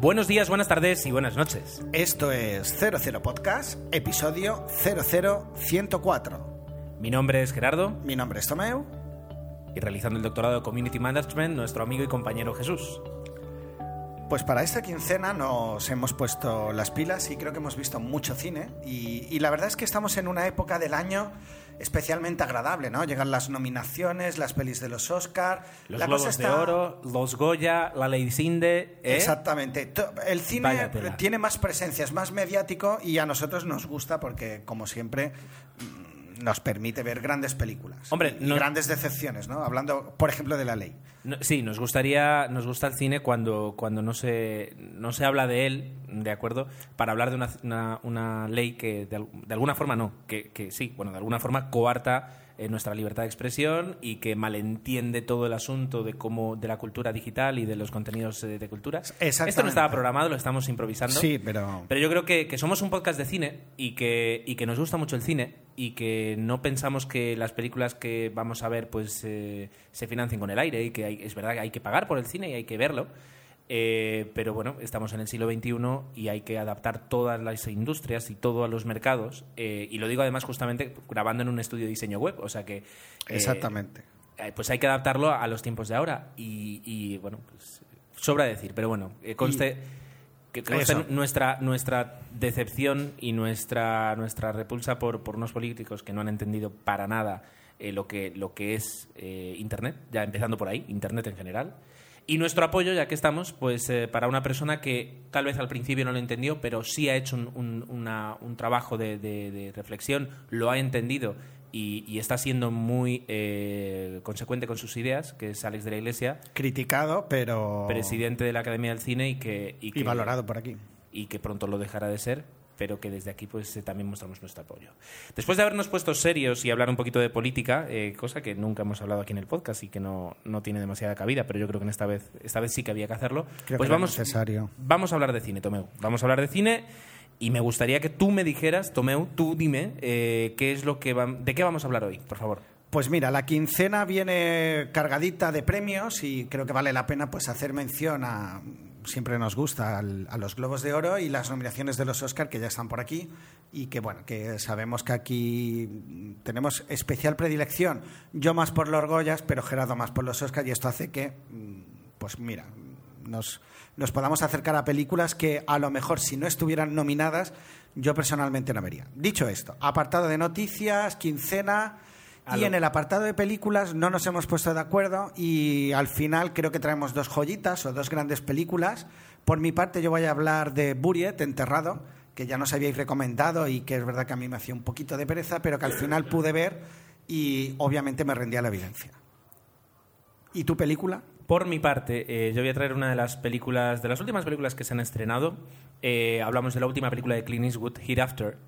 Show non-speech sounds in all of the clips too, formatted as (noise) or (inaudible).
Buenos días, buenas tardes y buenas noches. Esto es 00 Podcast, episodio 00104. Mi nombre es Gerardo Mi nombre es Tomeu. y realizando el doctorado de Community Management, nuestro amigo y compañero Jesús. Pues para esta quincena nos hemos puesto las pilas y creo que hemos visto mucho cine. Y, y la verdad es que estamos en una época del año especialmente agradable, ¿no? Llegan las nominaciones, las pelis de los Oscar. Los la Globos cosa de está- Oro, los Goya, la Lady Sinde. ¿eh? Exactamente. El cine tiene más presencia, es más mediático y a nosotros nos gusta porque, como siempre, nos permite ver grandes películas. Hombre, y no- grandes decepciones, ¿no? Hablando, por ejemplo, de la ley. No, sí, nos gustaría, nos gusta el cine cuando, cuando no, se, no se habla de él, ¿de acuerdo? Para hablar de una, una- una ley que de, de alguna forma no, que, que sí, bueno, de alguna forma coarta eh, nuestra libertad de expresión y que malentiende todo el asunto de cómo de la cultura digital y de los contenidos eh, de cultura. Esto no estaba programado, lo estamos improvisando. Sí, pero... Pero yo creo que, que somos un podcast de cine y que, y que nos gusta mucho el cine y que no pensamos que las películas que vamos a ver pues eh, se financien con el aire y que hay- es verdad que hay que pagar por el cine y hay que verlo. Eh, pero bueno, estamos en el siglo XXI y hay que adaptar todas las industrias y todos los mercados. eh, y lo digo además justamente grabando en un estudio de diseño web. O sea que... eh, Exactamente. eh, pues hay que adaptarlo a los tiempos de ahora. Y, y, bueno, pues sobra decir, pero bueno, conste, que nuestra, nuestra decepción y nuestra, nuestra repulsa por, por unos políticos que no han entendido para nada lo, que, lo que es Internet, ya empezando por ahí, Internet en general. Y nuestro apoyo, ya que estamos, pues eh, para una persona que tal vez al principio no lo entendió, pero sí ha hecho un, un- una- un trabajo de, de- de reflexión, lo ha entendido y, y está siendo muy eh, consecuente con sus ideas, que es Alex de la Iglesia, Criticado, pero... presidente de la Academia del Cine y que, y Y que- valorado por aquí. y que pronto lo dejará de ser, pero que desde aquí pues eh, también mostramos nuestro apoyo. Después de habernos puesto serios y hablar un poquito de política, eh, cosa que nunca hemos hablado aquí en el podcast y que no, no tiene demasiada cabida, pero yo creo que en esta vez, esta vez sí que había que hacerlo, Creo pues que vamos, necesario. vamos a hablar de cine, Tomeu. Vamos a hablar de cine y me gustaría que tú me dijeras, Tomeu, tú dime, eh, qué es lo que va- de qué vamos a hablar hoy, por favor. Pues mira, la quincena viene cargadita de premios y creo que vale la pena pues hacer mención a siempre nos gusta al- a los Globos de Oro y las nominaciones de los Oscar que ya están por aquí y que bueno, que sabemos que aquí tenemos especial predilección, yo más por los Goyas, pero Gerardo más por los Oscar y esto hace que mm, pues mira, nos, nos podamos acercar a películas que a lo mejor si no estuvieran nominadas yo personalmente no vería. Dicho esto, apartado de noticias, quincena y en el apartado de películas no nos hemos puesto de acuerdo y al final creo que traemos dos joyitas o dos grandes películas. Por mi parte yo voy a hablar de Buriet, Enterrado, que ya nos habíais recomendado y que es verdad que a mí me hacía un poquito de pereza, pero que al final pude ver y obviamente me rendía la evidencia. ¿Y tu película? Por mi parte, eh, yo voy a traer una de las películas, de las últimas películas que se han estrenado. Eh, hablamos de la última película de Clint Eastwood, Hereafter,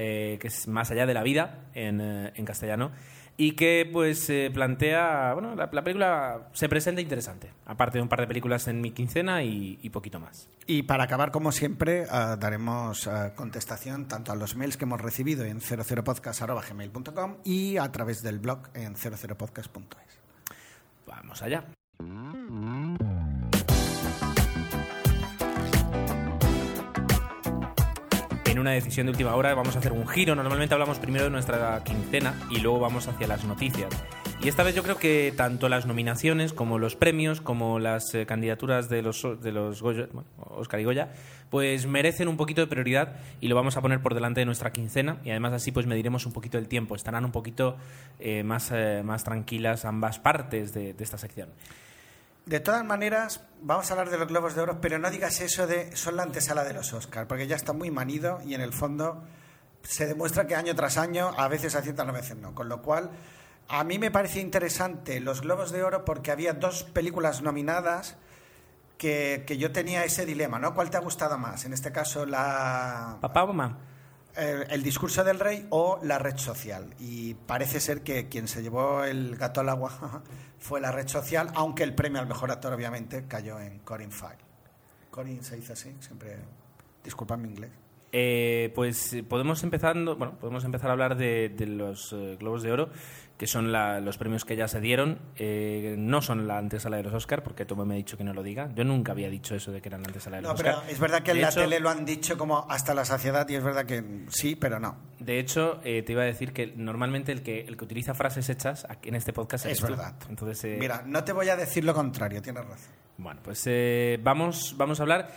eh, que es Más allá de la vida en, eh, en castellano, y que pues eh, plantea, bueno, la, la película se presenta interesante, aparte de un par de películas en mi quincena y, y poquito más. Y para acabar, como siempre, ah, daremos contestación tanto a los mails que hemos recibido en 00podcast.gmail.com y a través del blog en 00podcast.es. Vamos allá. En una decisión de última hora vamos a hacer un giro. Normalmente hablamos primero de nuestra quincena y luego vamos hacia las noticias. Y esta vez yo creo que tanto las nominaciones como los premios, como las eh, candidaturas de los, de los Goya, bueno, Oscar y Goya, pues merecen un poquito de prioridad y lo vamos a poner por delante de nuestra quincena. Y además así pues mediremos un poquito el tiempo. Estarán un poquito eh, más, eh, más tranquilas ambas partes de, de esta sección. De todas maneras, vamos a hablar de los Globos de Oro, pero no digas eso de son la antesala de los Oscar, porque ya está muy manido y en el fondo se demuestra que año tras año a veces aciertan, a veces no. Con lo cual, a mí me parece interesante los Globos de Oro porque había dos películas nominadas que, que yo tenía ese dilema, ¿no? ¿Cuál te ha gustado más? En este caso, la, Papá o. el discurso del rey o la red social. Y parece ser que quien se llevó el gato al agua (laughs) fue la red social, aunque el premio al mejor actor, obviamente, cayó en Corin File. Corin se dice así, siempre. Disculpa mi inglés. Eh, pues eh, podemos empezando, bueno, podemos empezar a hablar de, de los eh, Globos de Oro, que son la- los premios que ya se dieron. Eh, no son la antesala de los Oscar, porque Tomo me ha dicho que no lo diga. Yo nunca había dicho eso de que eran la antesala de los No, pero Oscar. es verdad que en la tele lo han dicho como hasta la saciedad y es verdad que sí, pero no. De hecho, te iba a decir que normalmente el que, el que utiliza frases hechas aquí en este podcast Es verdad. Entonces, Mira, no te voy a decir lo contrario, tienes razón. Bueno, pues vamos, vamos a hablar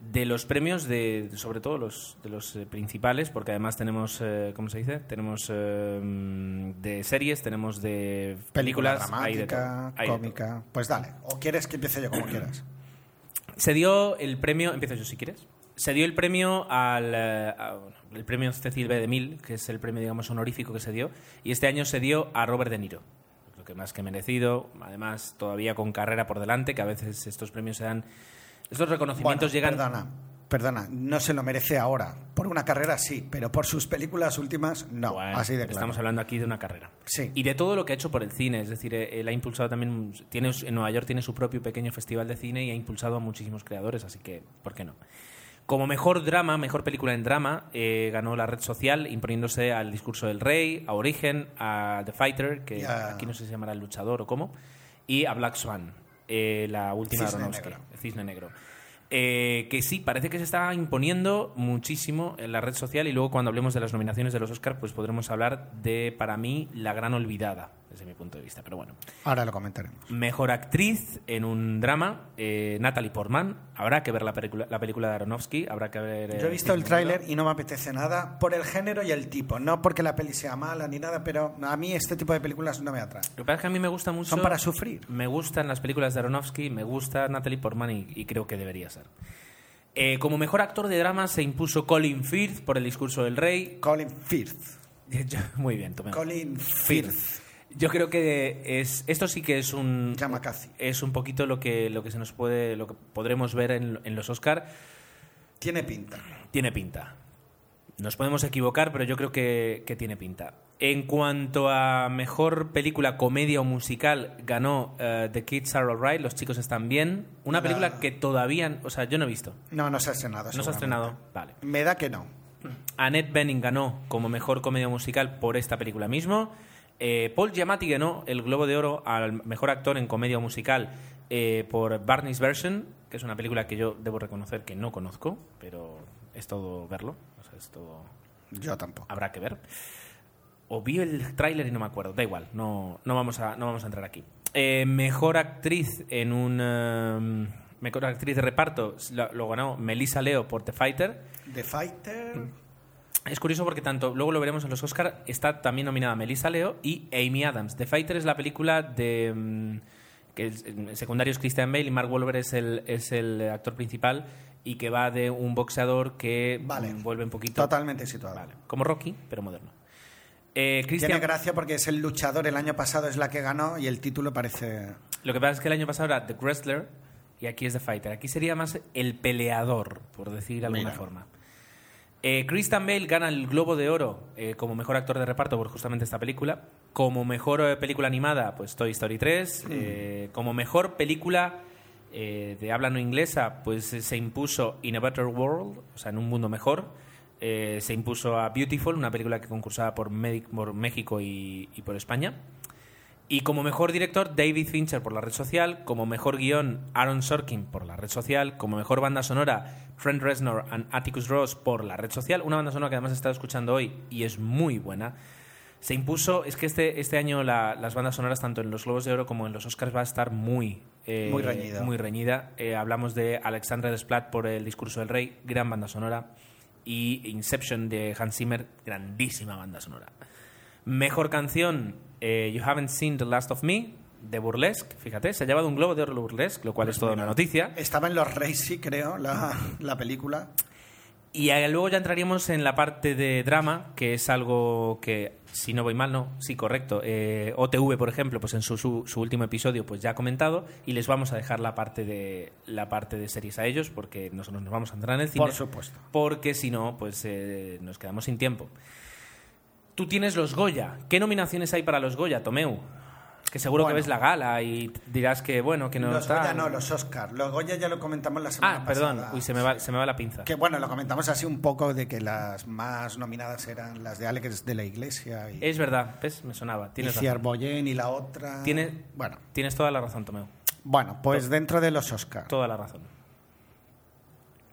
de los premios, de, sobre todo los, de los eh, principales, porque además tenemos, eh, ¿cómo se dice? Tenemos eh, mm, de series, tenemos de Película películas, de dramática, de cómica. Pues dale, o quieres que empiece yo como (clears throat) quieras. Se dio el premio, empiezo yo si quieres. Se dio el premio al eh, a- el premio Cecil B. DeMille, que es el premio digamos honorífico que se dio, y este año se dio a Robert De Niro. Creo que más que merecido, además todavía con carrera por delante, que a veces estos premios se dan, estos reconocimientos Bueno, llegan Perdona, perdona, no se lo merece ahora. Por una carrera sí, pero por sus películas últimas no. Bueno, así de claro. Estamos hablando aquí de una carrera. Sí. Y de todo lo que ha hecho por el cine. Es decir, eh, él ha impulsado también. Tiene, en Nueva York tiene su propio pequeño festival de cine y ha impulsado a muchísimos creadores, así que, ¿por qué no? Como mejor drama, mejor película en drama, eh, ganó La Red Social, imponiéndose al Discurso del Rey, a Origen, a The Fighter, que aquí no sé si se llamará El Luchador o cómo, y a Black Swan, eh, la última de Aronofsky, Negro. Cisne Negro. Eh, que sí, parece que se está imponiendo muchísimo en la red social y luego cuando hablemos de las nominaciones de los Oscar pues podremos hablar de, para mí, la gran olvidada, desde mi punto de vista. Pero bueno, Ahora lo comentaremos. mejor actriz en un drama, eh, Natalie Portman. Habrá que ver la película, la película de Aronofsky, habrá que ver... eh, Yo he visto el tráiler y no me apetece nada por el género y el tipo. No porque la peli sea mala ni nada, pero a mí este tipo de películas no me atraen. Lo que pasa es que a mí me gusta mucho... Son para sufrir. Me gustan las películas de Aronofsky, me gusta Natalie Portman y, y creo que debería ser. Eh, como mejor actor de drama se impuso Colin Firth por El discurso del rey. Colin Firth. (laughs) Muy bien, Tomeo. Colin Firth. Yo creo que es esto sí que es un es un poquito lo que lo que se nos puede lo que podremos ver en, en los Oscar Tiene pinta. tiene pinta. Nos podemos equivocar, pero yo creo que, que tiene pinta. En cuanto a mejor película, comedia o musical, ganó eh, The Kids Are Alright, Los chicos están bien. Una La- película que todavía, o sea, yo no he visto. No, no se ha estrenado. No se ha estrenado. Vale. Me da que no. Annette Bening ganó como mejor comedia musical por esta película mismo. Eh, Paul Giamatti ganó el Globo de Oro al mejor actor en comedia musical eh, por Barney's Version, que es una película que yo debo reconocer que no conozco, pero es todo verlo. O sea, es todo. Yo tampoco. Habrá que ver. O vi el tráiler y no me acuerdo. Da igual, no, no, vamos, a, no vamos a entrar aquí. Eh, mejor actriz en un. eh, mejor actriz de reparto lo, lo ganó Melissa Leo por The Fighter. The Fighter. Es curioso porque tanto, luego lo veremos en los Oscar, está también nominada Melissa Leo y Amy Adams. The Fighter es la película de... mm, que el secundario es Christian Bale y Mark Wahlberg es el, es el actor principal y que va de un boxeador que Vale. mm, vuelve un poquito... Totalmente situado. Vale, como Rocky, pero moderno. Eh, Christian- Tiene gracia porque es el luchador. El año pasado es la que ganó y el título parece. Lo que pasa es que el año pasado era The Wrestler y aquí es The Fighter. Aquí sería más el peleador, por decir de alguna Mira. forma. Eh, Christian Bale gana el Globo de Oro eh, como mejor actor de reparto por justamente esta película. Como mejor eh, película animada, pues Toy Story 3. Eh, como mejor película de habla no inglesa, pues se impuso In a Better World, o sea, en un mundo mejor. Se impuso a Beautiful, una película que concursaba por, México y- y por España. Y como mejor director, David Fincher por la red social. Como mejor guion, Aaron Sorkin por la red social. Como mejor banda sonora, Trent Reznor and Atticus Ross por la red social. Una banda sonora que además he estado escuchando hoy y es muy buena. Se impuso, es que este, este año la- las bandas sonoras, tanto en los Globos de Oro como en los Oscars, va a estar muy, eh, Muy reñida. muy reñida. Eh, hablamos de Alexandre Desplat por El Discurso del Rey, gran banda sonora. Y Inception de Hans Zimmer, grandísima banda sonora. Mejor canción, eh, You Haven't Seen the Last of Me, de Burlesque. Fíjate, se ha llevado un globo de oro Burlesque, lo cual es toda una noticia. Estaba en los sí, creo, la, la película. Y luego ya entraríamos en la parte de drama, que es algo que, si no voy mal, no, sí, correcto. Eh, OTV, por ejemplo, pues en su, su, su último episodio, pues ya ha comentado, y les vamos a dejar la parte de la parte de series a ellos, porque nosotros nos vamos a entrar en el cine. Por supuesto. Porque si no, pues eh, nos quedamos sin tiempo. Tú tienes los Goya. ¿Qué nominaciones hay para los Goya, Tomeu? Que seguro que Bueno. ves la gala y dirás que, bueno, que no los está... Goya no, los Oscar. Los Goya ya lo comentamos la semana Ah, perdón. pasada. Uy, se me, va, se me va la pinza. Que bueno, lo comentamos así un poco de que las más nominadas eran las de Alex de la Iglesia y, Es verdad, ¿ves? Me sonaba. y Tienes razón. Ciarboyen y la otra. Tiene- Bueno, Tienes toda la razón, Tomeu. bueno, pues dentro de los Oscar. Toda la razón.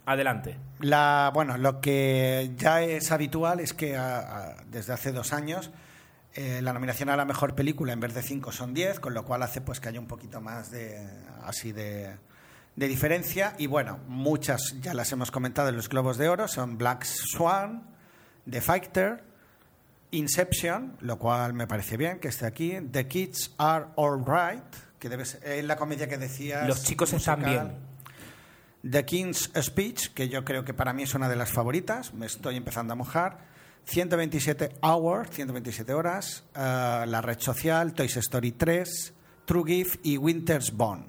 Adelante. La, bueno, lo que ya es habitual es que a- a- desde hace dos años eh, la nominación a la mejor película en vez de cinco son 10, con lo cual hace pues que haya un poquito más de así de, de diferencia. Y bueno, muchas ya las hemos comentado en los Globos de Oro, son Black Swan, The Fighter, Inception, lo cual me parece bien que esté aquí, The Kids Are Alright, que debe ser, es la comedia que decías. Los chicos están musical. bien. The King's Speech, que yo creo que para mí es una de las favoritas, me estoy empezando a mojar. 127 Hours, 127 horas, eh, La Red Social, Toy Story 3, True Gift y Winter's Bone.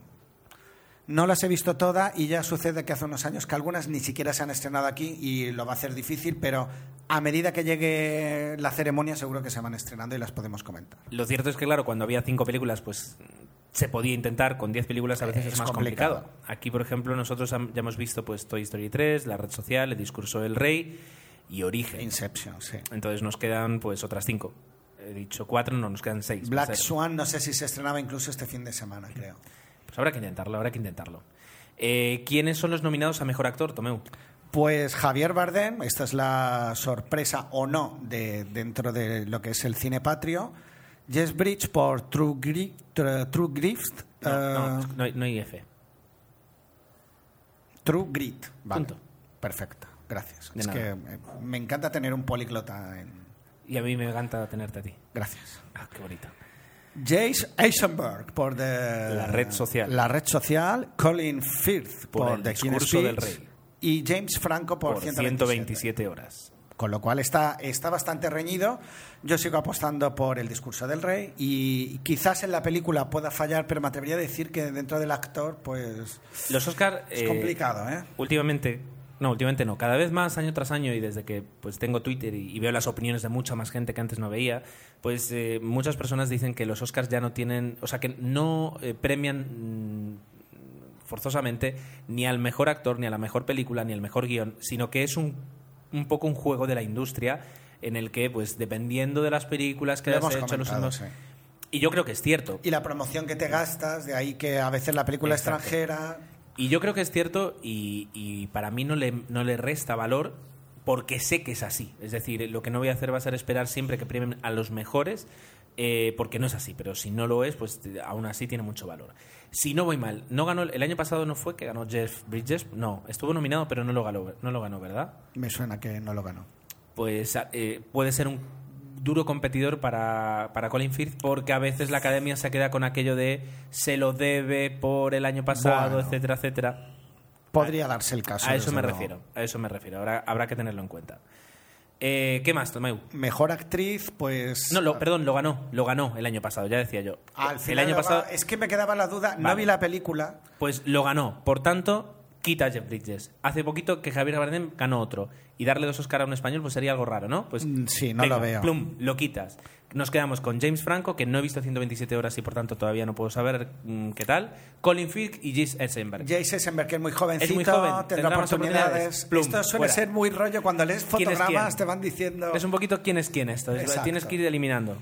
No las he visto todas y ya sucede que hace unos años que algunas ni siquiera se han estrenado aquí y lo va a hacer difícil, pero a medida que llegue la ceremonia seguro que se van estrenando y las podemos comentar. Lo cierto es que, claro, cuando había cinco películas, pues se podía intentar. Con diez películas a veces es, Es más complicado. complicado. Aquí, por ejemplo, nosotros ya hemos visto pues Toy Story 3, La Red Social, El Discurso del Rey y Origen. Inception, sí. Entonces nos quedan pues otras cinco. He dicho cuatro, no, nos quedan seis. Black Va a ser. Swan, no sé si se estrenaba incluso este fin de semana, creo. Pues habrá que intentarlo, habrá que intentarlo. Eh, ¿Quiénes son los nominados a Mejor Actor, Tomeu? Pues Javier Bardem, esta es la sorpresa o no de dentro de lo que es el cine patrio. Jess Bridge por True, Gri- Tr- True Grift. No, eh, no, no hay, no hay F. True Grit. Vale. Punto. Perfecto. Gracias. De es nada. que eh, me encanta tener un políglota en. Y a mí me encanta tenerte a ti. Gracias. Ah, qué bonito. Jace Eisenberg por The- La Red Social. La red social. Colin Firth Por por, El The Discurso del Rey. Y James Franco por, Por 127. 127 horas. Con lo cual está, está bastante reñido. Yo sigo apostando por el discurso del rey y quizás en la película pueda fallar, pero me atrevería a decir que dentro del actor, pues Los Oscar es complicado, ¿eh? Últimamente, no, últimamente no, cada vez más año tras año y desde que pues tengo Twitter y, y veo las opiniones de mucha más gente que antes no veía, pues eh, muchas personas dicen que los Oscars ya no tienen, o sea, que no eh, premian mm, forzosamente ni al mejor actor, ni a la mejor película, ni al mejor guion, sino que es un, un poco un juego de la industria en el que, pues dependiendo de las películas que hayas hemos hecho, los sí. y yo creo que es cierto, Y la promoción que te gastas, de ahí que a veces la película Exacto. extranjera. Y yo creo que es cierto y, y para mí no le, no le resta valor porque sé que es así. Es decir, lo que no voy a hacer va a ser esperar siempre que premien a los mejores eh, porque no es así. Pero si no lo es, pues aún así tiene mucho valor. Si no voy mal, no ganó el año pasado no fue que ganó Jeff Bridges, no, estuvo nominado pero no lo ganó, no lo ganó, ¿verdad? Me suena que no lo ganó. Pues eh, puede ser un duro competidor para, para Colin Firth porque a veces la academia se queda con aquello de se lo debe por el año pasado, Bueno. etcétera, etcétera. Podría darse el caso. A eso me luego. refiero, a eso me refiero. Habrá, habrá que tenerlo en cuenta. Eh, ¿Qué más, Tomeu? Mejor actriz, pues. No, lo, perdón, lo ganó, lo ganó el año pasado, ya decía yo. Al el final año va- pasado, Es que me quedaba la duda, no vi la película. pues lo ganó. Por tanto, quita a Jeff Bridges. Hace poquito que Javier Bardem ganó otro. Y darle dos Oscar a un español pues sería algo raro, ¿no? Pues Mm, sí, no lo veo. Plum, lo quitas. Nos quedamos con James Franco, que no he visto 127 horas y por tanto todavía no puedo saber mm, qué tal. Colin Firth y Jesse Eisenberg. Jace Eisenberg, que es muy jovencito, Es muy joven, tendrá oportunidades. oportunidades. Plum, Esto suele fuera. ser muy rollo cuando lees ¿Quién es fotogramas, quién? te van diciendo. Es un poquito quién es quién esto. es- Exacto. Tienes que ir eliminando.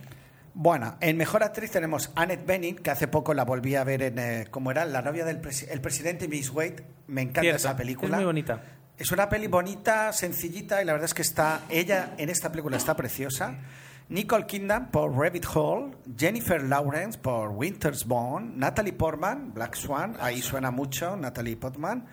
Bueno, en mejor actriz tenemos Annette Bening, que hace poco la volví a ver en. eh, ¿Cómo era? La novia del presi- el presidente Miss Wade. Me encanta Cierto, esa película. Es muy bonita. Es una peli bonita, sencillita, y la verdad es que está. Ella en esta película está preciosa. Nicole Kidman por Rabbit Hole, Jennifer Lawrence por Winter's Bone, Natalie Portman, Black Swan, ahí suena mucho, Natalie Portman,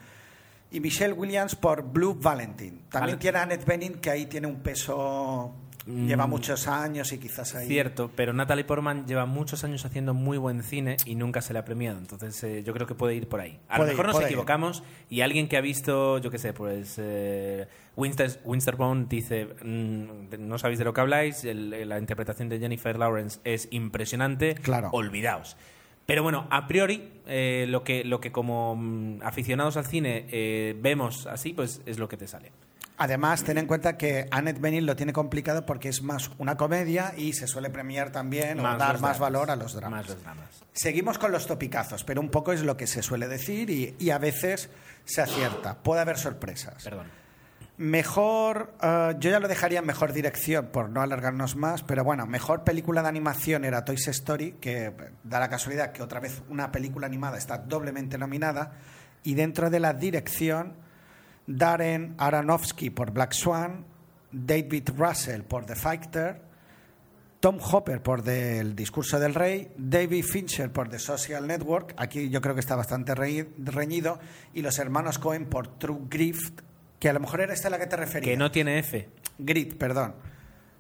y Michelle Williams por Blue Valentine. También Vale. tiene Annette Bening, que ahí tiene un peso. Mm. Lleva muchos años y quizás ahí. Cierto, pero Natalie Portman lleva muchos años haciendo muy buen cine y nunca se le ha premiado. Entonces eh, yo creo que puede ir por ahí. A Puede lo mejor ir, nos ir. equivocamos y alguien que ha visto, yo qué sé, pues eh, Winster, Winterbone dice, mm, no sabéis de lo que habláis, el- la interpretación de Jennifer Lawrence es impresionante, Claro. olvidaos. Pero bueno, a priori, eh, lo, que, lo que como mm, aficionados al cine eh, vemos así, pues es lo que te sale. Además, ten en cuenta que Annette Bening lo tiene complicado porque es más una comedia y se suele premiar también o dar más dramas. valor a los dramas. Más los dramas. Seguimos con los topicazos, pero un poco es lo que se suele decir y, y a veces se acierta. Puede haber sorpresas. Perdón. Mejor, eh, yo ya lo dejaría en mejor dirección por no alargarnos más, pero bueno, mejor película de animación era Toy Story, que da la casualidad que otra vez una película animada está doblemente nominada, y dentro de la dirección, Darren Aronofsky por Black Swan, David Russell por The Fighter, Tom Hopper por The- El discurso del rey, David Fincher por The Social Network, aquí yo creo que está bastante reñi- reñido, y los hermanos Cohen por True Grift, que a lo mejor era esta a la que te referías. Que no tiene F. Grit, perdón.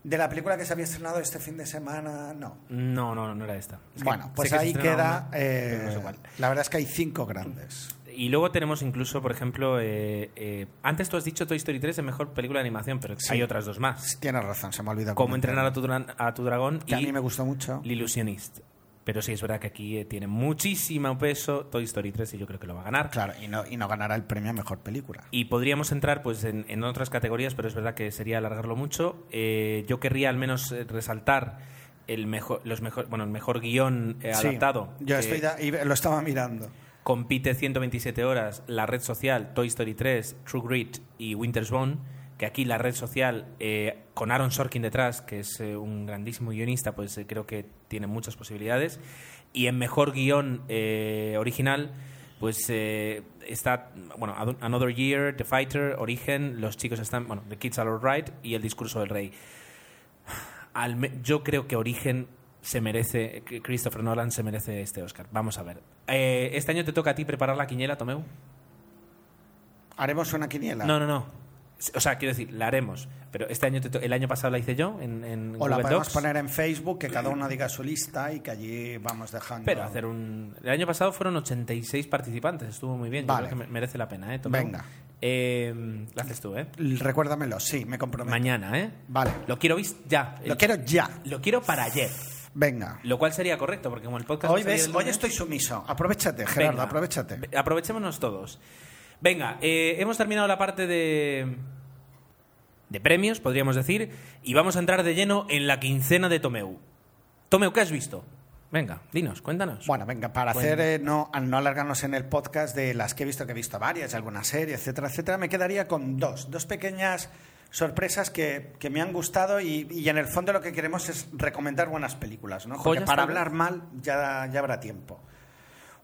De la película que se había estrenado este fin de semana, no. No, no, no era esta. Es que bueno, pues ahí queda. una, pero no eh, sé la verdad es que hay cinco grandes. Y luego tenemos incluso, por ejemplo, eh, eh, antes tú has dicho Toy Story 3 es mejor película de animación, pero Sí. hay otras dos más. Tienes razón, se me ha olvidado. Cómo entrenar a tu, a tu dragón Que a mí me gustó mucho. El Illusionist. Pero sí, es verdad que aquí eh, tiene muchísimo peso Toy Story 3 y yo creo que lo va a ganar. Claro, y no, y no ganará el premio a mejor película. Y podríamos entrar pues en, en otras categorías, pero es verdad que sería alargarlo mucho. Eh, yo querría al menos resaltar el mejor, los mejor, bueno, el mejor guion eh, Sí, adaptado. Yo estoy da- y lo estaba mirando. Compite 127 horas La Red Social, Toy Story 3, True Grit y Winter's Bone. Que aquí la red social, eh, con Aaron Sorkin detrás, que es eh, un grandísimo guionista, pues eh, creo que tiene muchas posibilidades. Y en mejor guion original, pues está, bueno, Another Year, The Fighter, Origen, los chicos están, bueno, The Kids Are Alright y El Discurso del Rey. Yo creo que Origen se merece, Christopher Nolan se merece este Oscar. Vamos a ver. Eh, este año te toca a ti preparar la quiniela, Tomeu. ¿Haremos una quiniela? No, no, no. O sea, quiero decir, la haremos. Pero este año, te el año pasado la hice yo en, en O la podemos Docs. poner en Facebook, que cada uno diga su lista y que allí vamos dejando. Pero hacer un... El año pasado fueron 86 participantes, estuvo muy bien. Yo Vale. creo que me- merece la pena, ¿eh? Tomeu? Venga. Eh, lo haces tú, ¿eh? Recuérdamelo, sí, me comprometo. Mañana, ¿eh? Vale. Lo quiero ya. Lo El- quiero ya. Lo quiero para ayer. Venga. Lo cual sería correcto, porque como el podcast... Hoy, ves, hoy estoy sumiso. Aprovechate, Gerardo, Venga, aprovechate. ve- Aprovechémonos todos. Venga, eh, hemos terminado la parte de, de premios, podríamos decir, y vamos a entrar de lleno en la quincena de Tomeu. Tomeu, ¿qué has visto? Venga, dinos, cuéntanos. Bueno, venga, para hacer eh, no, al no alargarnos en el podcast de las que he visto, que he visto varias, alguna serie, etcétera, etcétera, me quedaría con dos, dos pequeñas sorpresas que, que me han gustado y, y en el fondo lo que queremos es recomendar buenas películas, ¿no? Porque para hablar mal ya, ya habrá tiempo.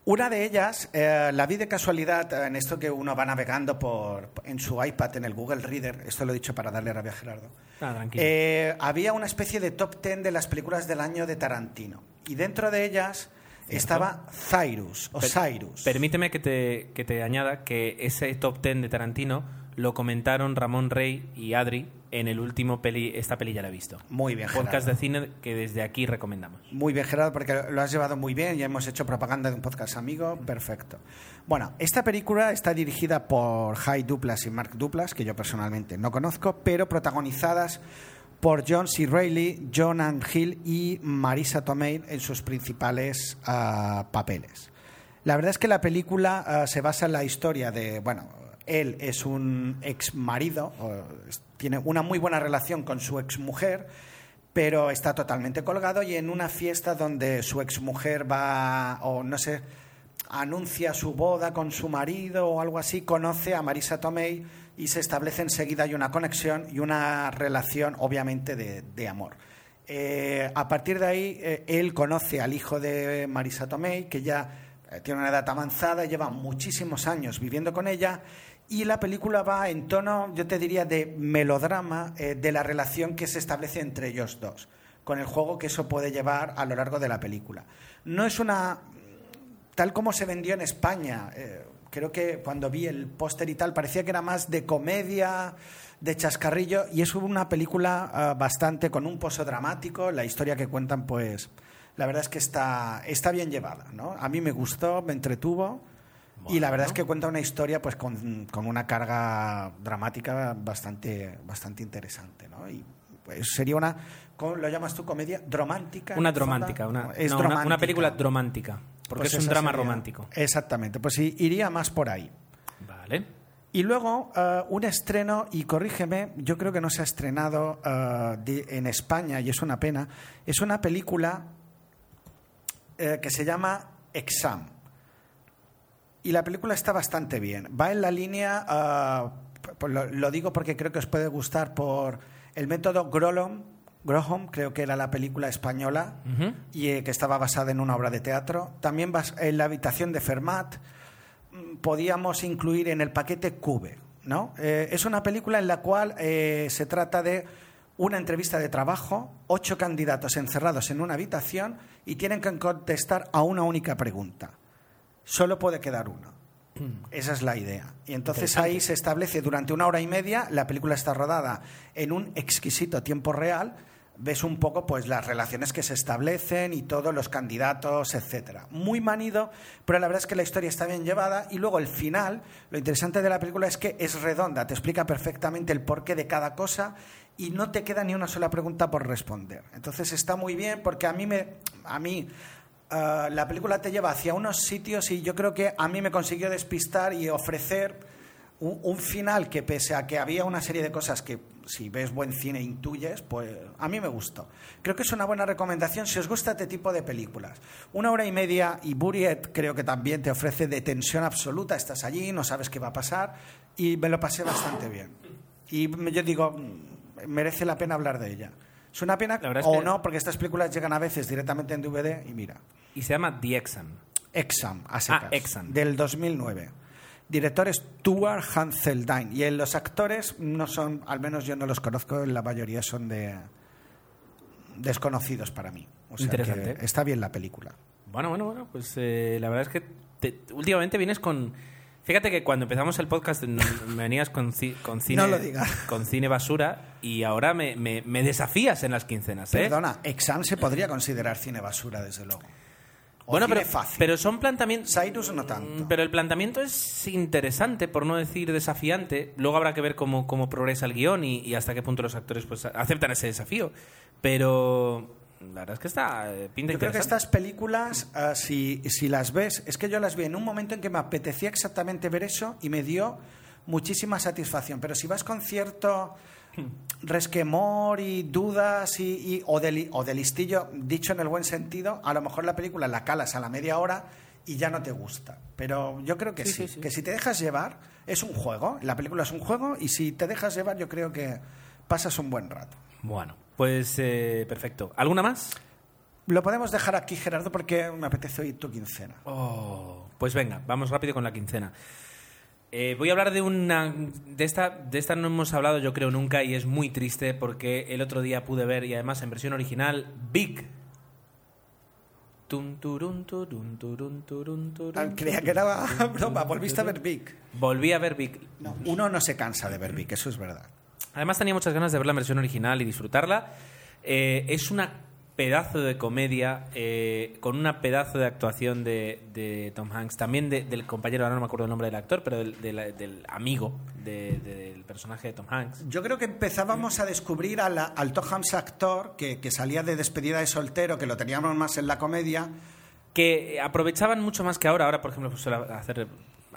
Una de ellas, eh, la vi de casualidad en esto que uno va navegando por, en su iPad, en el Google Reader, esto lo he dicho para darle rabia a Gerardo. Ah, tranquilo. Eh, había una especie de top 10 de las películas del año de Tarantino. Y dentro de ellas estaba Cyrus, o Per- Cyrus. Permíteme que te, que te añada que ese top 10 de Tarantino lo comentaron Ramón Rey y Adri en el último peli, esta peli ya la he visto. Muy bien, Podcast Gerardo. de cine que desde aquí recomendamos. Muy bien, Gerardo, porque lo has llevado muy bien. Ya hemos hecho propaganda de un podcast amigo. Perfecto. Bueno, esta película está dirigida por Jai Duplas y Mark Duplas, que yo personalmente no conozco, pero protagonizadas por John C. Reilly, John Ann Hill y Marisa Tomei en sus principales ah, papeles. La verdad es que la película ah, se basa en la historia de, bueno, él es un ex marido, tiene una muy buena relación con su ex mujer, pero está totalmente colgado y en una fiesta donde su exmujer va, o no sé, anuncia su boda con su marido o algo así, conoce a Marisa Tomei y se establece enseguida hay una conexión y una relación obviamente de, de amor. Eh, a partir de ahí, eh, él conoce al hijo de Marisa Tomei, que ya eh, tiene una edad avanzada, lleva muchísimos años viviendo con ella, y la película va en tono, yo te diría, de melodrama eh, de la relación que se establece entre ellos dos, con el juego que eso puede llevar a lo largo de la película. No es una tal como se vendió en España. eh, creo que cuando vi el póster y tal, parecía que era más de comedia, de chascarrillo, y es una película ah, bastante con un pozo dramático. La historia que cuentan, pues, la verdad es que está, está bien llevada. ¿no? A mí me gustó, me entretuvo. Y la verdad es que cuenta una historia pues con, con una carga dramática bastante, bastante interesante. ¿no? Y pues, sería una, ¿cómo lo llamas tú? ¿Comedia? ¿Dromántica? Una dromántica, una, Es no, una- una, dromántica. película romántica, porque Pues es un drama sería- romántico. Exactamente, pues iría más por ahí. Vale. Y luego eh, un estreno, y corrígeme, yo creo que no se ha estrenado eh, de- en España y es una pena, es una película eh, que se llama Exam. Y la película está bastante bien. Va en la línea, ah, lo, lo digo porque creo que os puede gustar por el método Grolom, Grohom, creo que era la película española, y eh, que estaba basada en una obra de teatro. También en la habitación de Fermat mm, podíamos incluir en el paquete Cube. ¿no? Eh, es una película en la cual eh, se trata de una entrevista de trabajo, ocho candidatos encerrados en una habitación y tienen que contestar a una única pregunta. Solo puede quedar uno. Esa es la idea. Y entonces ahí se establece durante una hora y media, la película está rodada en un exquisito tiempo real, ves un poco pues las relaciones que se establecen y todos los candidatos, etcétera. Muy manido, pero la verdad es que la historia está bien llevada y luego el final, lo interesante de la película es que es redonda, te explica perfectamente el porqué de cada cosa y no te queda ni una sola pregunta por responder. Entonces está muy bien porque a mí me a mí Uh, la película te lleva hacia unos sitios y yo creo que a mí me consiguió despistar y ofrecer un, final que pese a que había una serie de cosas que si ves buen cine intuyes, pues a mí me gustó. Creo que es una buena recomendación si os gusta este tipo de películas. Una hora y media y Buriet creo que también te ofrece de tensión absoluta, estás allí, no sabes qué va a pasar y me lo pasé bastante bien. Y yo digo, merece la pena hablar de ella. Es una pena o que... no, porque estas películas llegan a veces directamente en DVD y mira. Y se llama The Exam. Exam, a secas, Ah, Exam. Del 2009. Director es Stuart Hanseldine. Y los actores no son, al menos yo no los conozco, la mayoría son de desconocidos para mí. O sea Interesante. que está bien la película. Bueno, bueno, bueno, pues eh, la verdad es que te, últimamente vienes con... Fíjate que cuando empezamos el podcast me venías con, ci, con cine No lo digas. con cine basura y ahora me, me, me desafías en las quincenas, ¿eh? Perdona, Exam se podría considerar cine basura, desde luego. O bueno, pero, fácil. pero son planteamientos... Cyrus no tanto. Pero el planteamiento es interesante, por no decir desafiante. Luego habrá que ver cómo, cómo progresa el guion y, y hasta qué punto los actores pues, aceptan ese desafío. Pero la verdad es que está eh, pinta Yo creo que estas películas, uh, si, si las ves, es que yo las vi en un momento en que me apetecía exactamente ver eso y me dio muchísima satisfacción. Pero si vas con cierto resquemor y dudas y, y- o, de, li- o de listillo, dicho en el buen sentido, a lo mejor la película la calas a la media hora y ya no te gusta. Pero yo creo que sí, sí. que si te dejas llevar, es un juego, la película es un juego y si te dejas llevar yo creo que pasas un buen rato. Bueno, pues eh, perfecto. ¿Alguna más? Lo podemos dejar aquí, Gerardo, porque me apetece oír tu quincena. Oh, pues venga, vamos rápido con la quincena. Eh, voy a hablar de una. De esta, de esta no hemos hablado, yo creo, nunca, y es muy triste porque el otro día pude ver, y además en versión original, Big. Ah, Creía que era broma, volviste a ver Vic. Volví a ver Big. No, uno no se cansa de ver Vic, eso es verdad. Además tenía muchas ganas de ver la versión original y disfrutarla. Eh, es una pedazo de comedia eh, con una pedazo de actuación de, de Tom Hanks, también de- del compañero, ahora no me acuerdo el nombre del actor, pero del, del- del amigo de- de- del personaje de Tom Hanks. Yo creo que empezábamos a descubrir a la- al Tom Hanks actor que, que salía de despedida de soltero, que lo teníamos más en la comedia. que aprovechaban mucho más que ahora. Ahora, por ejemplo, pues, suele hacer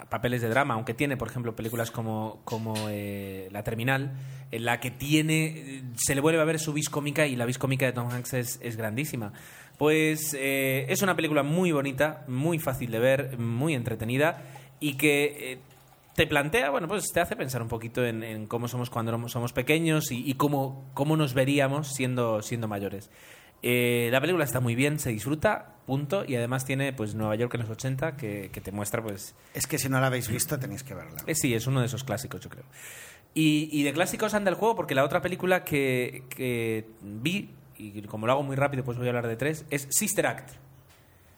papeles de drama, aunque tiene, por ejemplo, películas como, como eh, La Terminal, en la que tiene se le vuelve a ver su vis cómica y la vis cómica de Tom Hanks es, grandísima. Pues eh, es una película muy bonita, muy fácil de ver, muy entretenida y que... eh, te plantea, bueno, pues te hace pensar un poquito en, cómo somos cuando somos pequeños y, y cómo, cómo nos veríamos siendo, siendo mayores. La película está muy bien, se disfruta, punto, y además tiene pues Nueva York en los 80 que, que te muestra pues... Es que si no la habéis visto tenéis que verla. eh, sí, es uno de esos clásicos, yo creo. Y, y de clásicos anda el juego porque la otra película que, que vi, y como lo hago muy rápido pues voy a hablar de tres, es Sister Act.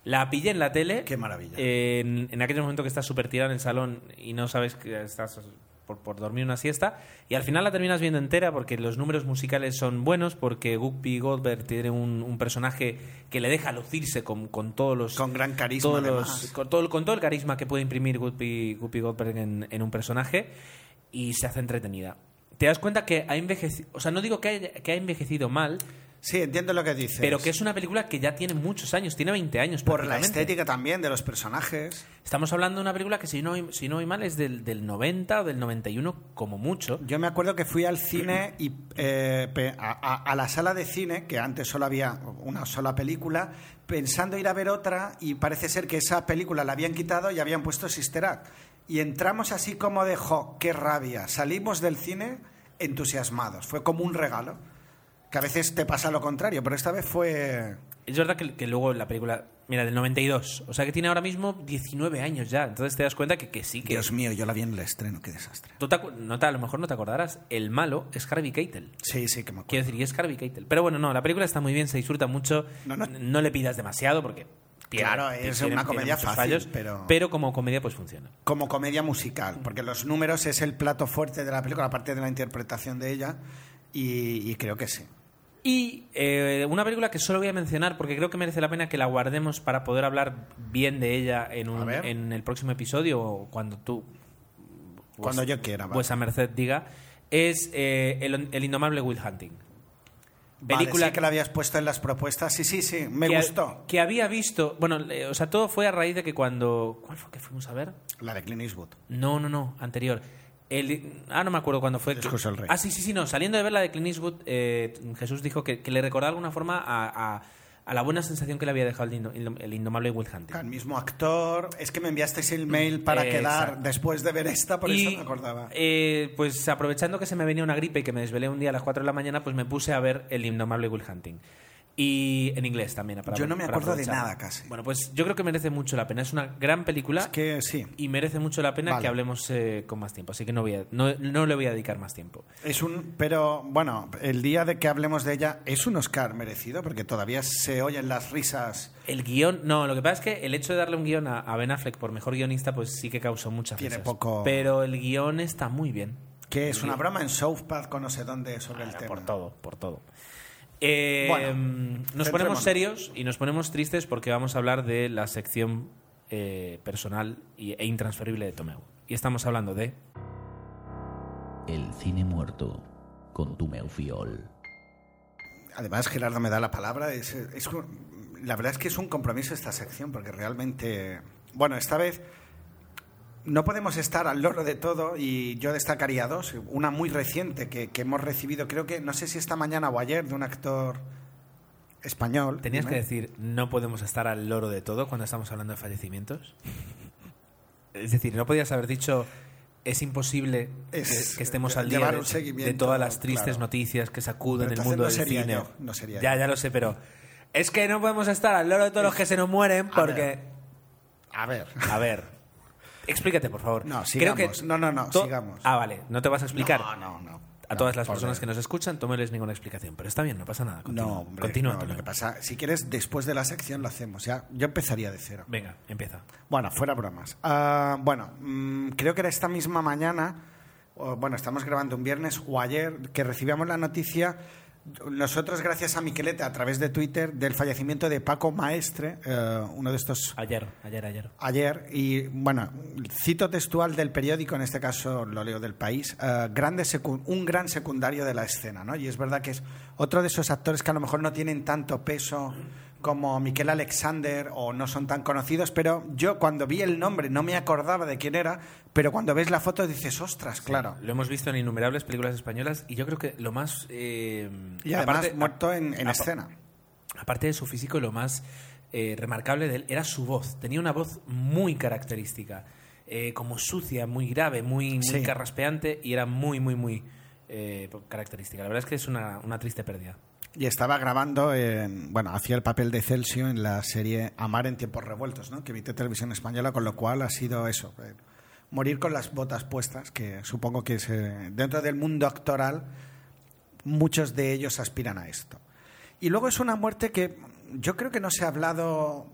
La pillé en la tele. Qué maravilla. En, en aquel momento que estás súper tirado en el salón y no sabes que estás por, por dormir una siesta. Y al final la terminas viendo entera porque los números musicales son buenos, porque Guppy Goldberg tiene un, un personaje que le deja lucirse con, con todos los. Con gran carisma, todos los- con, todo, con todo el carisma que puede imprimir Guppy, Guppy Goldberg en, en un personaje y se hace entretenida. Te das cuenta que ha envejecido. O sea, no digo que haya, que ha envejecido mal, Sí, entiendo lo que dices. Pero que es una película que ya tiene muchos años, tiene 20 años. Por la estética también de los personajes. Estamos hablando de una película que, si no, si no voy mal, es del, del 90 o del 91, como mucho. Yo me acuerdo que fui al cine y eh, pe- a, a- a la sala de cine, que antes solo había una sola película, pensando ir a ver otra y parece ser que esa película la habían quitado y habían puesto Sister Act. Y entramos así como de, jo, qué rabia. Salimos del cine entusiasmados. Fue como un regalo. Que a veces te pasa lo contrario, pero esta vez fue... Es verdad que, que luego la película, mira, del 92, o sea que tiene ahora mismo 19 años ya. Entonces te das cuenta que, que sí, que. Dios mío, yo la vi en el estreno, qué desastre. Tú te no te- a lo mejor no te acordarás, el malo es Harvey Keitel. Sí, sí, que me acuerdo. Quiero decir, y es Harvey Keitel. Pero bueno, no, la película está muy bien, se disfruta mucho. No, no. No le pidas demasiado porque. tiene- Claro, es tiene- una comedia fácil, fallos, pero- pero como comedia pues funciona. como comedia musical, porque los números es el plato fuerte de la película, aparte de la interpretación de ella, y, y creo que sí. Y eh, una película que solo voy a mencionar porque creo que merece la pena que la guardemos para poder hablar bien de ella en, A un, en el próximo episodio o cuando tú, Cuando yo quiera. vale. vuesa merced diga, es eh, el, el indomable Will Hunting. Vale, película sí que la habías puesto en las propuestas. Sí, sí, sí, me que, gustó. Que había visto, bueno, eh, o sea, todo fue a raíz de que cuando... ¿Cuál fue que fuimos a ver? La de Clint Eastwood. No, no, no, anterior. El, ah, no me acuerdo cuándo fue. El discurso del rey. Ah, sí, sí, sí, no. Saliendo de ver la de Clint Eastwood, eh, Jesús dijo que, que le recordaba de alguna forma a, a- a la buena sensación que le había dejado el, indo- el- el indomable Will Hunting. El mismo actor. Es que me enviasteis el mail para Eh, quedar exacto. después de ver esta, por y, eso me acordaba. eh, pues aprovechando que se me venía una gripe y que me desvelé un día a las 4 de la mañana, pues me puse a ver el indomable Will Hunting. Y en inglés también. para- Yo no me acuerdo de nada casi. Bueno, pues yo creo que merece mucho la pena. Es una gran película. Es que sí. Y merece mucho la pena Vale. que hablemos eh, con más tiempo. Así que no, voy a- no, no le voy a dedicar más tiempo. Es un, pero bueno, el día de que hablemos de ella es un Oscar merecido porque todavía se oyen las risas. El guion, no, lo que pasa es que el hecho de darle un guion a, a Ben Affleck por mejor guionista, pues sí que causó muchas Tiene risas. poco- Pero el guion está muy bien. Que es una broma en South Park con no sé dónde sobre el Ah, tema. por todo, por todo. Eh, Bueno, nos ponemos serios y nos ponemos tristes porque vamos a hablar de la sección eh, personal y- e intransferible de Tomeu. Y estamos hablando de... El cine muerto con tu Meufiol. Además, Gerardo me da la palabra. Es, es un- la verdad es que es un compromiso esta sección, porque realmente. Bueno, esta vez no podemos estar al loro de todo y yo destacaría dos. Una muy reciente que, que hemos recibido, creo que, no sé si esta mañana o ayer, de un actor español. Tenías Dime. que decir, no podemos estar al loro de todo cuando estamos hablando de fallecimientos. (laughs) Es decir, no podías haber dicho, es imposible que- Es, que, estemos eh, al día de, todas las tristes claro. noticias que sacuden el mundo no del sería cine. yo, no sería ya, yo. ya lo sé, pero es que no podemos estar al loro de todos los que se nos mueren A porque... ver. A ver. A ver, explícate, por favor. No, Creo sigamos. No, no, no, sigamos. Ah, vale, no te vas a explicar. No, no, no. A No, todas las personas ver. que nos escuchan, tómeles ninguna explicación. Pero está bien, no pasa nada. Continúa, No, hombre, Continúa, no, lo que pasa, si quieres, después de la sección lo hacemos. Ya, yo empezaría de cero. Venga, empieza. Bueno, fuera bromas. Ah, bueno, mm, creo que era esta misma mañana, o, bueno, estamos grabando un viernes o ayer, que recibíamos la noticia, nosotros gracias a Miquelete a través de Twitter, del fallecimiento de Paco Maestre, eh, uno de estos Ayer, ayer, ayer. ayer y bueno cito textual del periódico en este caso lo leo del país eh, grande un gran secundario de la escena ¿no? y es verdad que es otro de esos actores que a lo mejor no tienen tanto peso como Miquel Alexander o no son tan conocidos pero yo cuando vi el nombre no me acordaba de quién era pero cuando ves la foto dices ostras claro Lo hemos visto en innumerables películas españolas y yo creo que lo más... eh, y además aparte- muerto en, en escena Aparte de su físico, lo más eh, remarcable de él era su voz. Tenía una voz muy característica, eh, como sucia, muy grave, muy, muy Sí. carraspeante y era muy, muy, muy eh, característica. La verdad es que es una, una triste pérdida. Y estaba grabando en, bueno hacía el papel de Celsius en la serie Amar en tiempos revueltos ¿no? que emite televisión española con lo cual ha sido eso eh, morir con las botas puestas que supongo que es, eh, dentro del mundo actoral muchos de ellos aspiran a esto y luego es una muerte que yo creo que no se ha hablado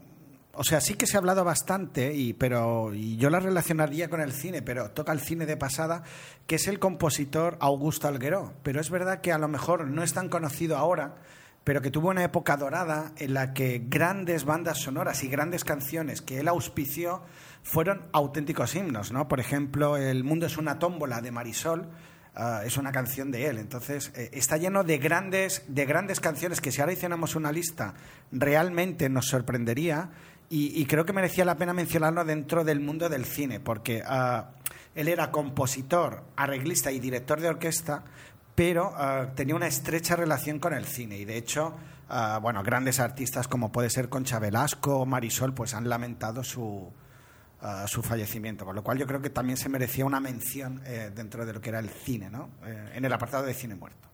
o sea, sí que se ha hablado bastante, y, pero y yo la relacionaría con el cine, pero toca el cine de pasada, que es el compositor Augusto Algueró. Pero es verdad que a lo mejor no es tan conocido ahora, pero que tuvo una época dorada en la que grandes bandas sonoras y grandes canciones que él auspició fueron auténticos himnos, ¿no? Por ejemplo, El mundo es una tómbola de Marisol, ah, es una canción de él. Entonces, eh, está lleno de grandes, de grandes canciones que si ahora hiciéramos una lista, realmente nos sorprendería. Y, creo que merecía la pena mencionarlo dentro del mundo del cine, porque ah, él era compositor, arreglista y director de orquesta, pero ah, tenía una estrecha relación con el cine. Y de hecho, ah, bueno, grandes artistas como puede ser Concha Velasco o Marisol, pues han lamentado su, ah, su fallecimiento. Por lo cual yo creo que también se merecía una mención eh, dentro de lo que era el cine, ¿no? Eh, en el apartado de cine muerto.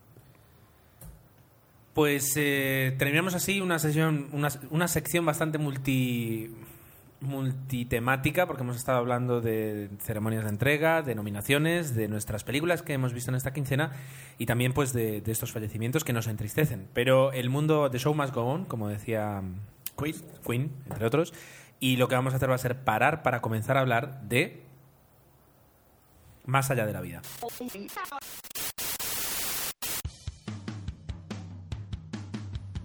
Pues eh, terminamos así una sesión, una, una sección bastante multi multitemática porque hemos estado hablando de ceremonias de entrega, de nominaciones, de nuestras películas que hemos visto en esta quincena y también pues de, de estos fallecimientos que nos entristecen. Pero el mundo de show must go on, como decía Queen, Queen, entre otros, y lo que vamos a hacer va a ser parar para comenzar a hablar de más allá de la vida.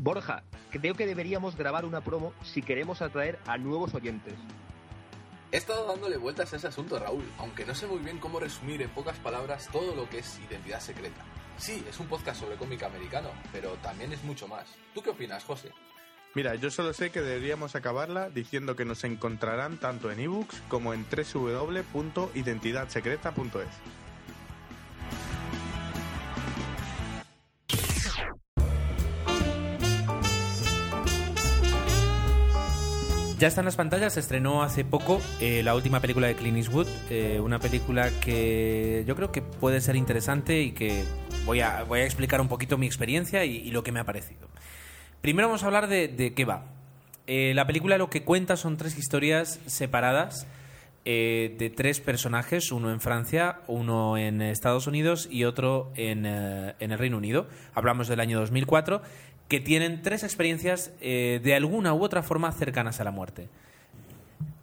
Borja, creo que deberíamos grabar una promo si queremos atraer a nuevos oyentes. He estado dándole vueltas a ese asunto, Raúl, aunque no sé muy bien cómo resumir en pocas palabras todo lo que es identidad secreta. Sí, es un podcast sobre cómic americano, pero también es mucho más. ¿Tú qué opinas, José? Mira, yo solo sé que deberíamos acabarla diciendo que nos encontrarán tanto en ebooks como en www.identidadsecreta.es. Ya está en las pantallas, se estrenó hace poco eh, la última película de Clint Eastwood, eh, una película que yo creo que puede ser interesante y que voy a, voy a explicar un poquito mi experiencia y, lo que me ha parecido. Primero vamos a hablar de, de qué va. Eh, la película lo que cuenta son tres historias separadas de tres personajes, uno en Francia, uno en Estados Unidos y otro en, en el Reino Unido. Hablamos del año 2004, que tienen tres experiencias eh, de alguna u otra forma cercanas a la muerte.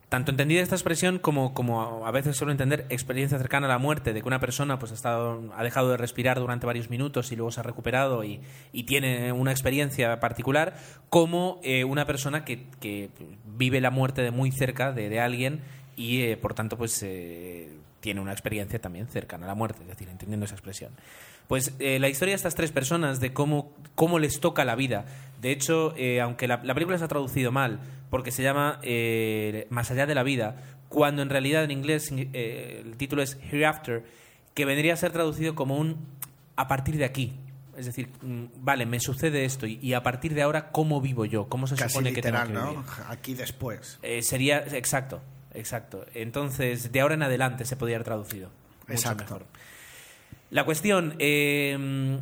Tanto entendida esta expresión como, como a veces suelo entender experiencia cercana a la muerte, de que una persona pues, ha, estado, ha dejado de respirar durante varios minutos y luego se ha recuperado y, y tiene una experiencia particular, como eh, una persona que, que vive la muerte de muy cerca de, de alguien y eh, por tanto pues tiene una experiencia también cercana a la muerte, es decir, entendiendo esa expresión. Pues eh, la historia de estas tres personas, de cómo, cómo les toca la vida. De hecho, eh, aunque la, la película se ha traducido mal, porque se llama eh, Más allá de la vida, cuando en realidad en inglés eh, el título es Hereafter, que vendría a ser traducido como un a partir de aquí. Es decir, mm, vale, me sucede esto y, y a partir de ahora, ¿cómo vivo yo? ¿Cómo se Casi supone que tengo que vivir? ¿no? Aquí después. Eh, sería exacto, exacto. Entonces, de ahora en adelante se podría haber traducido. Mucho Exacto. mejor. La cuestión eh,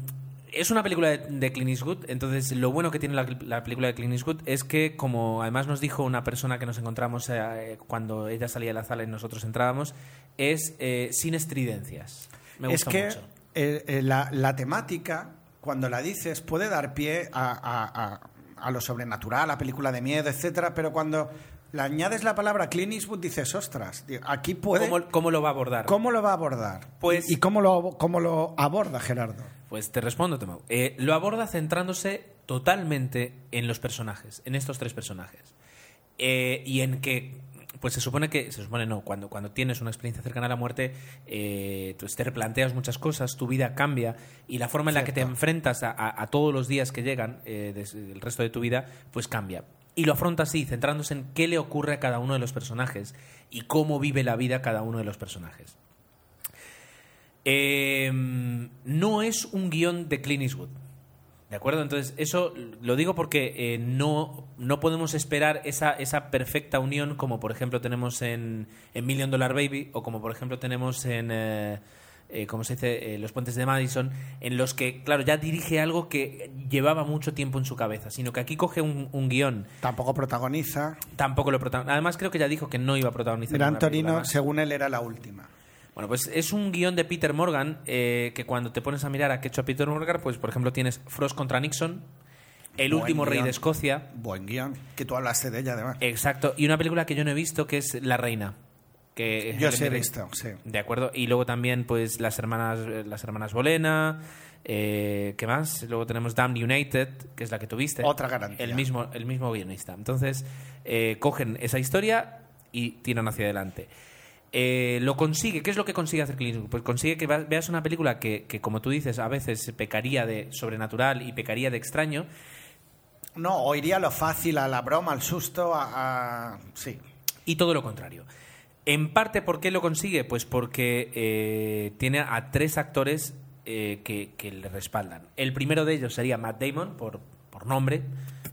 es una película de, de Clint Eastwood, entonces lo bueno que tiene la, la película de Clint Eastwood es que, como además nos dijo una persona que nos encontramos eh, cuando ella salía de la sala y nosotros entrábamos, es eh, sin estridencias. Me es gusta que mucho. eh, eh, la, la temática, cuando la dices, puede dar pie a, a- a- a lo sobrenatural, a película de miedo, etcétera, pero cuando le añades la palabra Clint Eastwood dices, ostras, aquí puede... ¿Cómo, cómo lo va a abordar? ¿Cómo lo va a abordar? Pues- ¿Y cómo lo, cómo lo aborda Gerardo? Pues te respondo, Tomau. Eh, lo aborda centrándose totalmente en los personajes, en estos tres personajes. Eh, y en que, pues se supone que, se supone no, cuando, cuando tienes una experiencia cercana a la muerte, eh, pues te replanteas muchas cosas, tu vida cambia y la forma en la que te enfrentas a, a- a todos los días que llegan eh, desde el resto de tu vida, pues cambia. Y lo afronta así, centrándose en qué le ocurre a cada uno de los personajes y cómo vive la vida cada uno de los personajes. Eh, no es un guion de Clint Eastwood. ¿De acuerdo? Entonces, eso lo digo porque eh, no, no podemos esperar esa, esa perfecta unión como, por ejemplo, tenemos en, Million Dollar Baby o como, por ejemplo, tenemos en, eh, eh, ¿cómo se dice?, Eh, Los Puentes de Madison, en los que, claro, ya dirige algo que llevaba mucho tiempo en su cabeza, sino que aquí coge un, un guion, Tampoco protagoniza. tampoco lo protagoniza. Además, creo que ya dijo que no iba a protagonizar. Gran Torino, según él, era la última. Bueno, pues es un guion de Peter Morgan eh, que cuando te pones a mirar a qué hecho Peter Morgan, pues por ejemplo tienes Frost contra Nixon, El Buen último rey de Escocia, Buen guion, que tú hablaste de ella, además. exacto, y una película que yo no he visto que es La Reina. Que Yo he Mirren. visto, sí. De acuerdo, y luego también pues las hermanas eh, las hermanas Bolena, eh, ¿qué más? Luego tenemos Damned United, que es la que tuviste. Otra garantía. El mismo, el mismo guionista. Entonces, eh, cogen esa historia y tiran hacia adelante. Eh, lo consigue. ¿Qué es lo que consigue hacer Clint Eastwood? Pues consigue que veas una película que, que, como tú dices, a veces pecaría de sobrenatural y pecaría de extraño, No, o iría a lo fácil, a la broma, al susto, a... a- Sí. y todo lo contrario. En parte, ¿por qué lo consigue? Pues porque eh, tiene a tres actores eh, que, le respaldan. El primero de ellos sería Matt Damon, por nombre.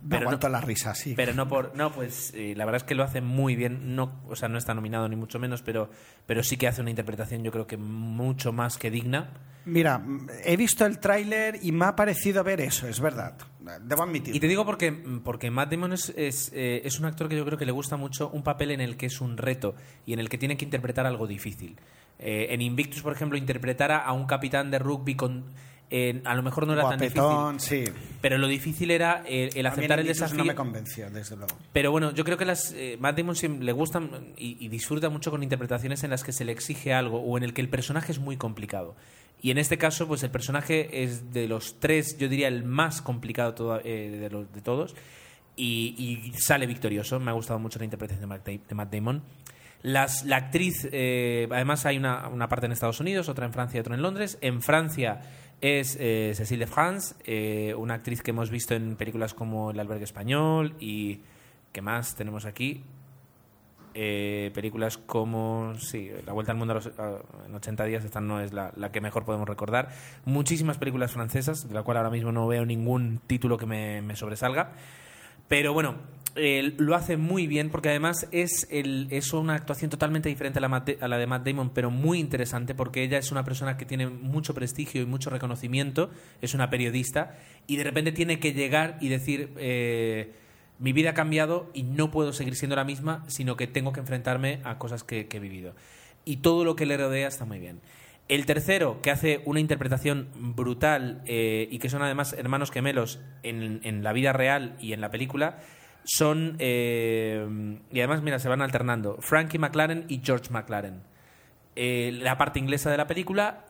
Pero no, aguanto la risa, sí. pero no por. No, pues eh, la verdad es que lo hace muy bien. No, o sea, no está nominado ni mucho menos, pero, pero sí que hace una interpretación, yo creo que mucho más que digna. Mira, he visto el tráiler y me ha parecido ver eso, es verdad. Debo admitir. Y te digo porque, porque Matt Damon es, es, eh, es un actor que yo creo que le gusta mucho un papel en el que es un reto y en el que tiene que interpretar algo difícil. Eh, en Invictus, por ejemplo, interpretara a un capitán de rugby con... eh, a lo mejor no era tan difícil, sí. pero lo difícil era eh, el A mí aceptar el desafío. no me convenció, desde luego. Pero bueno, yo creo que las eh, Matt Damon le gustan y, y disfruta mucho con interpretaciones en las que se le exige algo o en el que el personaje es muy complicado. Y en este caso, pues el personaje es de los tres, yo diría, el más complicado eh, de, los, de todos. Y, y sale victorioso. Me ha gustado mucho la interpretación de Matt, Damon. Las, la actriz, además hay una, una parte en Estados Unidos, otra en Francia y otra en Londres. En Francia es eh, Cécile de France, eh, una actriz que hemos visto en películas como El albergue español y ¿qué más tenemos aquí? Eh, películas como, sí, La Vuelta al Mundo a los- a- en 80 días, esta no es la, la que mejor podemos recordar. Muchísimas películas francesas, de la cual ahora mismo no veo ningún título que me, me sobresalga. Pero bueno, eh, lo hace muy bien porque además es, el, es una actuación totalmente diferente a la, a la de Matt Damon, pero muy interesante porque ella es una persona que tiene mucho prestigio y mucho reconocimiento, es una periodista y de repente tiene que llegar y decir... eh, mi vida ha cambiado y no puedo seguir siendo la misma, sino que tengo que enfrentarme a cosas que, he vivido. Y todo lo que le rodea está muy bien. El tercero, que hace una interpretación brutal eh, y que son además hermanos gemelos en la vida real y en la película, son. eh, y además, mira, se van alternando: Frankie McLaren y George McLaren. Eh, la parte inglesa de la película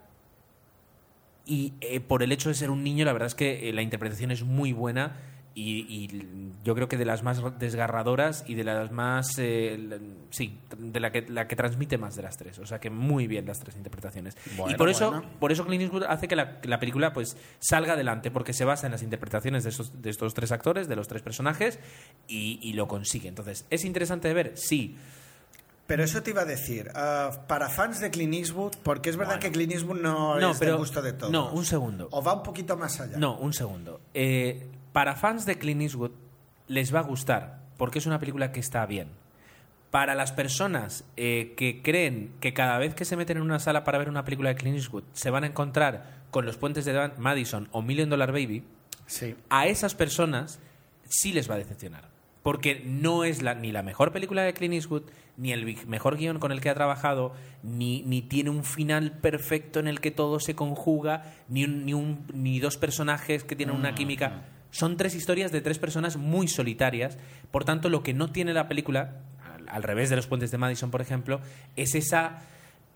y eh, por el hecho de ser un niño, la verdad es que eh, la interpretación es muy buena y, y yo creo que de las más desgarradoras y de las más. eh, sí, de la que, la que transmite más de las tres. O sea que muy bien las tres interpretaciones. y Bueno, por eso, bueno. por eso Clint Eastwood hace que la, que la película pues salga adelante, porque se basa en las interpretaciones de, esos, de estos tres actores, de los tres personajes, y, y lo consigue. Entonces, ¿es interesante de ver? Sí. Pero eso te iba a decir, ah, para fans de Clint Eastwood, porque es verdad Bueno. que Clint Eastwood no, No, es pero- del gusto de todos. no, un segundo. O va un poquito más allá. No, un segundo. Eh, para fans de Clint Eastwood les va a gustar porque es una película que está bien. Para las personas eh, que creen que cada vez que se meten en una sala para ver una película de Clint Eastwood se van a encontrar con los puentes de Madison o Million Dollar Baby, Sí. a esas personas sí les va a decepcionar. Porque no es la, ni la mejor película de Clint Eastwood, ni el mejor guion con el que ha trabajado, ni, ni tiene un final perfecto en el que todo se conjuga, ni, un- ni, un- ni dos personajes que tienen una química. Son tres historias de tres personas muy solitarias. Por tanto, lo que no tiene la película, al, revés de los puentes de Madison, por ejemplo, es esa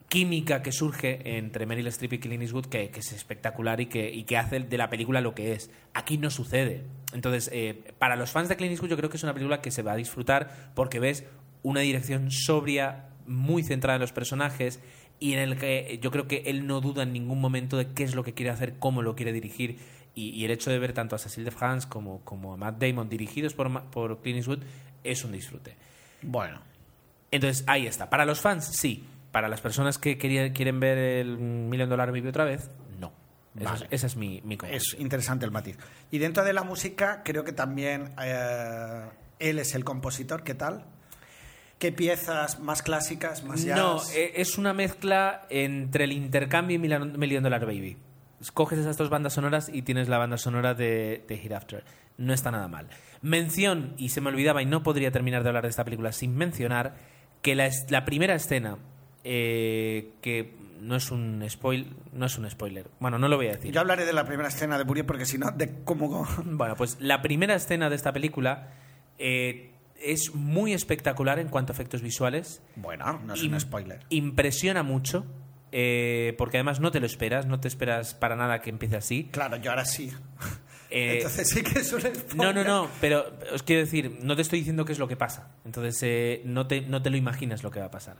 química que surge entre Meryl Streep y Clint Eastwood que, que es espectacular y que, y que hace de la película lo que es. Aquí no sucede. Entonces, eh, para los fans de Clint Eastwood yo creo que es una película que se va a disfrutar porque ves una dirección sobria, muy centrada en los personajes y en el que yo creo que él no duda en ningún momento de qué es lo que quiere hacer, cómo lo quiere dirigir y, y el hecho de ver tanto a Cecil de France como, como a Matt Damon dirigidos por, por Clint Eastwood es un disfrute. Bueno. Entonces, ahí está. Para los fans, sí. Para las personas que querían, quieren ver el Million Dollar Baby otra vez, no. Esa es- Vale. esa es mi, mi. Es interesante el matiz. Y dentro de la música, creo que también eh, él es el compositor. ¿Qué tal? ¿Qué piezas más clásicas, más jazz? No, eh, es una mezcla entre el intercambio y Million Dollar Baby. Coges esas dos bandas sonoras y tienes la banda sonora de, de Hereafter. No está nada mal. Mención, y se me olvidaba y no podría terminar de hablar de esta película sin mencionar, que la, primera escena, eh, que no es un spoil, no es un spoiler. Bueno, no lo voy a decir. Yo hablaré de la primera escena de Burie porque si no, de cómo... (laughs) Bueno, pues la primera escena de esta película eh, es muy espectacular en cuanto a efectos visuales. Bueno, no es un spoiler. Impresiona mucho, eh, porque además no te lo esperas, no te esperas para nada que empiece así. Claro, yo ahora sí. Eh, (laughs) Entonces sí que es un no, no, no, pero os quiero decir, no te estoy diciendo qué es lo que pasa. Entonces, eh, no, te, no te lo imaginas lo que va a pasar.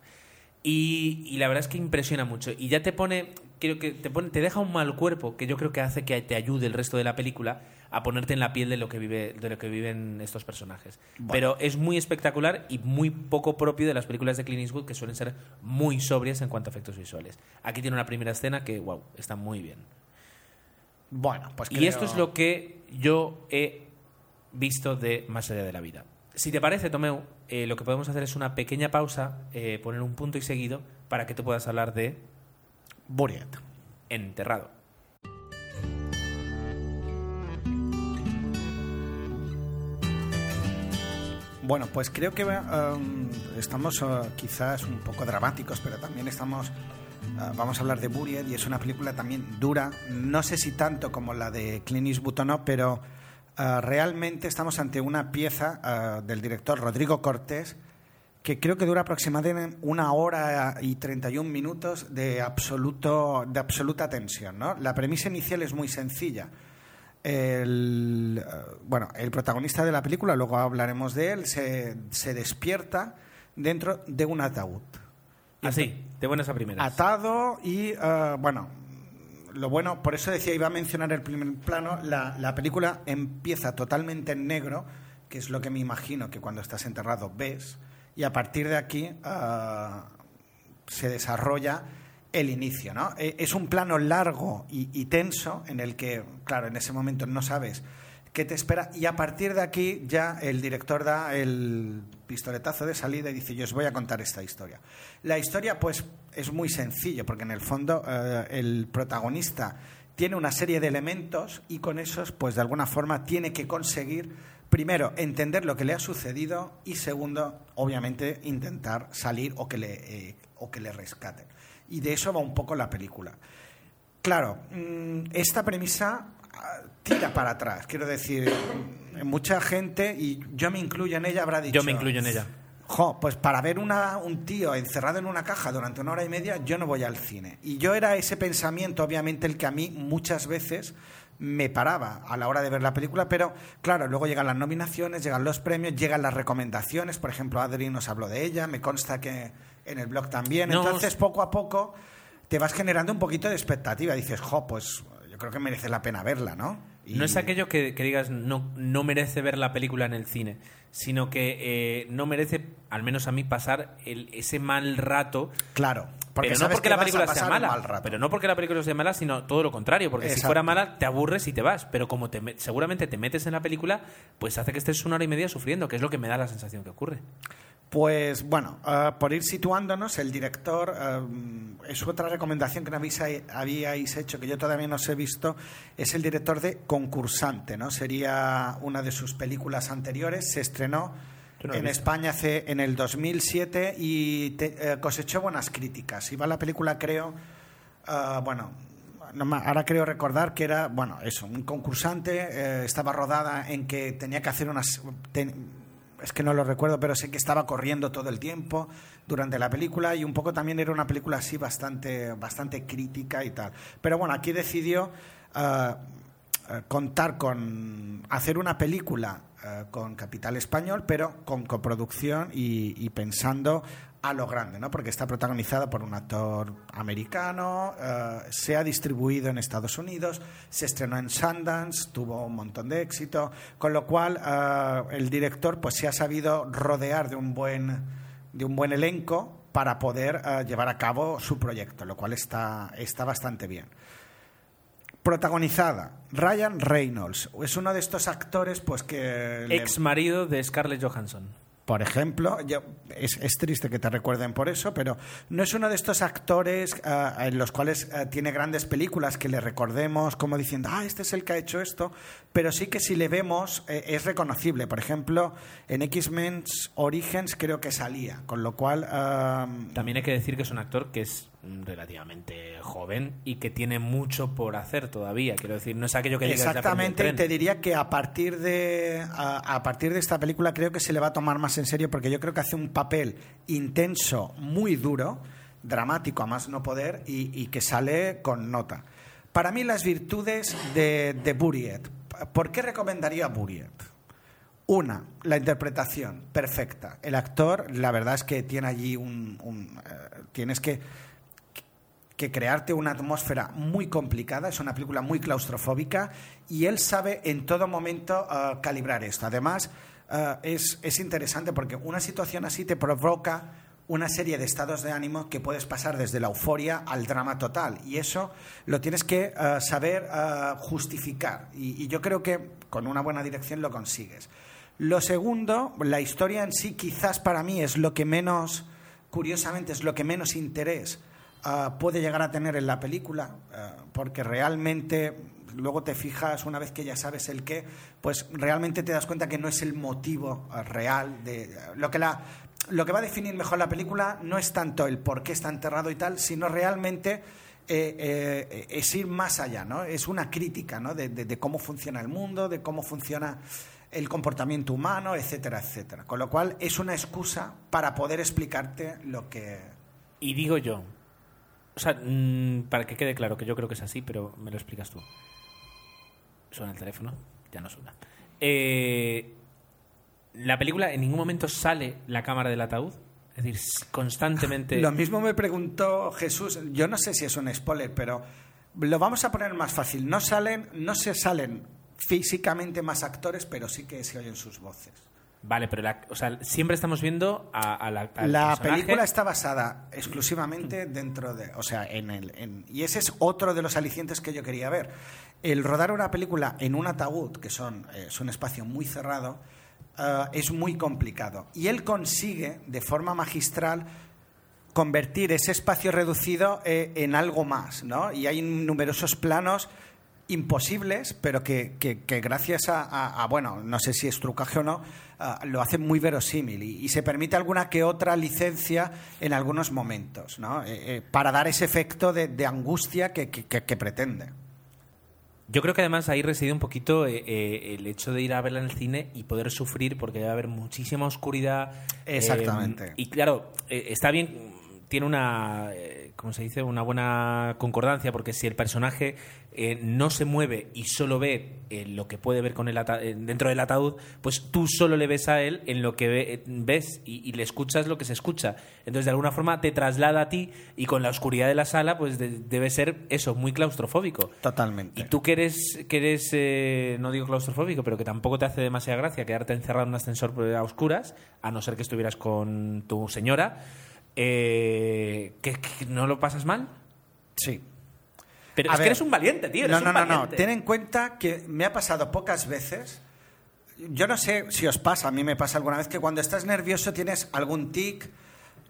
Y, y la verdad es que impresiona mucho. Y ya te pone, creo que te pone, te deja un mal cuerpo que yo creo que hace que te ayude el resto de la película a ponerte en la piel de lo que vive, de lo que viven estos personajes. Pero es muy espectacular y muy poco propio de las películas de Clint Eastwood que suelen ser muy sobrias en cuanto a efectos visuales. Aquí tiene una primera escena que, wow, está muy bien. Bueno, pues Y esto es lo que yo he visto de Más allá de la vida. Si te parece, Tomeu, eh, lo que podemos hacer es una pequeña pausa, eh, poner un punto y seguido para que tú puedas hablar de Buriet. Enterrado. Bueno, pues creo que um, estamos uh, quizás un poco dramáticos, pero también estamos. uh, vamos a hablar de Buried y es una película también dura. No sé si tanto como la de Clint Eastwood pero uh, realmente estamos ante una pieza uh, del director Rodrigo Cortés que creo que dura aproximadamente una hora y 31 minutos de, absoluto, de absoluta tensión. ¿no? La premisa inicial es muy sencilla. El, eh, bueno, el protagonista de la película, luego hablaremos de él, se, se despierta dentro de un ataúd. Así, de buenas a primeras. Atado y, eh, bueno, lo bueno, por eso decía, iba a mencionar el primer plano, la, la película empieza totalmente en negro, que es lo que me imagino que cuando estás enterrado ves, y a partir de aquí eh, se desarrolla el inicio, ¿no? Eh, Es un plano largo y, y tenso en el que, claro, en ese momento no sabes qué te espera y a partir de aquí ya el director da el pistoletazo de salida y dice yo os voy a contar esta historia. La historia pues es muy sencilla porque en el fondo eh, el protagonista tiene una serie de elementos y con esos pues de alguna forma tiene que conseguir primero entender lo que le ha sucedido y segundo obviamente intentar salir o que le, eh, o que le rescaten. Y de eso va un poco la película. Claro, mm, esta premisa ah, tira para atrás. Quiero decir, mm, mucha gente, y yo me incluyo en ella, habrá dicho... Yo me incluyo en ella. Jo, pues para ver una, un tío encerrado en una caja durante una hora y media, yo no voy al cine. Y yo era ese pensamiento, obviamente, el que a mí muchas veces me paraba a la hora de ver la película, pero claro, luego llegan las nominaciones, llegan los premios, llegan las recomendaciones, por ejemplo, Adri nos habló de ella, me consta que en el blog también, No, entonces poco a poco te vas generando un poquito de expectativa, dices, jo, pues yo creo que merece la pena verla, ¿no? Y- No es aquello que, que digas no, no merece ver la película en el cine, sino que eh, no merece, al menos a mí, pasar el- ese mal rato. Claro, porque pero no porque que la película sea mala. Pero no porque la película sea mala, sino todo lo contrario. Porque si fuera mala, te aburres y te vas. Pero como te, me- seguramente te metes en la película, pues hace que estés una hora y media sufriendo, que es lo que me da la sensación que ocurre. Pues bueno, eh, por ir situándonos, el director, eh, es otra recomendación que no habéis, habíais hecho, que yo todavía no os he visto, es el director de Concursante, ¿no? Sería una de sus películas anteriores, se estrenó no en. España hace, en el 2007 y te- eh, cosechó buenas críticas. Iba la película, creo, eh, bueno, no ahora creo recordar que era, bueno, eso, un concursante, eh, estaba rodada en que tenía que hacer unas... ten- es que no lo recuerdo, pero sé que estaba corriendo todo el tiempo durante la película y un poco también era una película así bastante, bastante crítica y tal. Pero bueno, aquí decidió eh, eh, contar con hacer una película con capital español, pero con coproducción y, y pensando a lo grande, ¿no? Porque está protagonizada por un actor americano, eh, se ha distribuido en Estados Unidos, se estrenó en Sundance, tuvo un montón de éxito, con lo cual eh, el director pues se ha sabido rodear de un buen de un buen elenco para poder eh, llevar a cabo su proyecto, lo cual está, está bastante bien. Protagonizada, Ryan Reynolds. Es uno de estos actores pues que... Ex marido de Scarlett Johansson. por ejemplo, yo- es, es triste que te recuerden por eso, pero no es uno de estos actores ah, en los cuales ah, tiene grandes películas que le recordemos como diciendo, ah, este es el que ha hecho esto, pero sí que si le vemos eh, es reconocible. Por ejemplo, en X-Men Origins creo que salía, con lo cual... ah, También hay que decir que es un actor que es relativamente joven y que tiene mucho por hacer todavía. Quiero decir, no es aquello que Exactamente, y te diría que a partir de a, a partir de esta película creo que se le va a tomar más en serio porque yo creo que hace un papel intenso, muy duro, dramático a más no poder y, y que sale con nota. Para mí las virtudes de, de Buriet. ¿Por qué recomendaría Buriet? Una, la interpretación, perfecta. El actor, la verdad es que tiene allí un... un, eh, tienes que, que crearte una atmósfera muy complicada, es una película muy claustrofóbica y él sabe en todo momento eh, calibrar esto. Además, eh, es, es interesante porque una situación así te provoca una serie de estados de ánimo que puedes pasar desde la euforia al drama total. Y eso lo tienes que eh, saber eh, justificar. Y, y yo creo que con una buena dirección lo consigues. Lo segundo, la historia en sí quizás para mí es lo que menos, curiosamente, es lo que menos interés uh, puede llegar a tener en la película, uh, porque realmente luego te fijas, una vez que ya sabes el qué, pues realmente te das cuenta que no es el motivo uh, real de lo que la lo que va a definir mejor la película no es tanto el por qué está enterrado y tal, sino realmente eh, eh, es ir más allá, ¿no? Es una crítica, ¿no? De, de, de, cómo funciona el mundo, de cómo funciona el comportamiento humano, etcétera, etcétera. Con lo cual es una excusa para poder explicarte lo que... Y digo yo, o sea, mmm, para que quede claro que yo creo que es así, pero me lo explicas tú. Suena el teléfono, ya no suena. Eh, la película en ningún momento sale la cámara del ataúd. Es decir, constantemente. (laughs) Lo mismo me preguntó Jesús. Yo no sé si es un spoiler, pero lo vamos a poner más fácil. No salen, no se salen físicamente más actores, pero sí que se oyen sus voces. Vale, pero la, o sea, siempre estamos viendo a, a la. la película está basada exclusivamente dentro de. O sea, en el. En, y ese es otro de los alicientes que yo quería ver. El rodar una película en un ataúd, que son, eh, es un espacio muy cerrado, uh, es muy complicado. Y él consigue, de forma magistral, convertir ese espacio reducido eh, en algo más, ¿no? Y hay numerosos planos imposibles, pero que, que, que gracias a, a, a, bueno, no sé si es trucaje o no, uh, lo hace muy verosímil y, y, se permite alguna que otra licencia en algunos momentos, ¿no? Eh, eh, para dar ese efecto de, de angustia que, que, pretende. Yo creo que además ahí reside un poquito eh, el hecho de ir a verla en el cine y poder sufrir porque debe haber muchísima oscuridad. Exactamente. Eh, y claro, está bien, tiene una, ¿cómo se dice? Una buena concordancia porque si el personaje no se mueve y solo ve lo que puede ver con el dentro del ataúd, pues tú solo le ves a él en lo que ve, ves y, y, le escuchas lo que se escucha. Entonces de alguna forma te traslada a ti y con la oscuridad de la sala pues de, debe ser eso, muy claustrofóbico. Totalmente. Y tú que eres, que eres eh, no digo claustrofóbico, pero que tampoco te hace demasiada gracia quedarte encerrado en un ascensor a oscuras, a no ser que estuvieras con tu señora, eh, ¿que, que no lo pasas mal? Sí. Pero a es ver, que eres un valiente, tío. no, no, no, no. Ten en cuenta que me ha pasado pocas veces. Yo no sé si os pasa, a mí me pasa alguna vez que cuando estás nervioso tienes algún tic,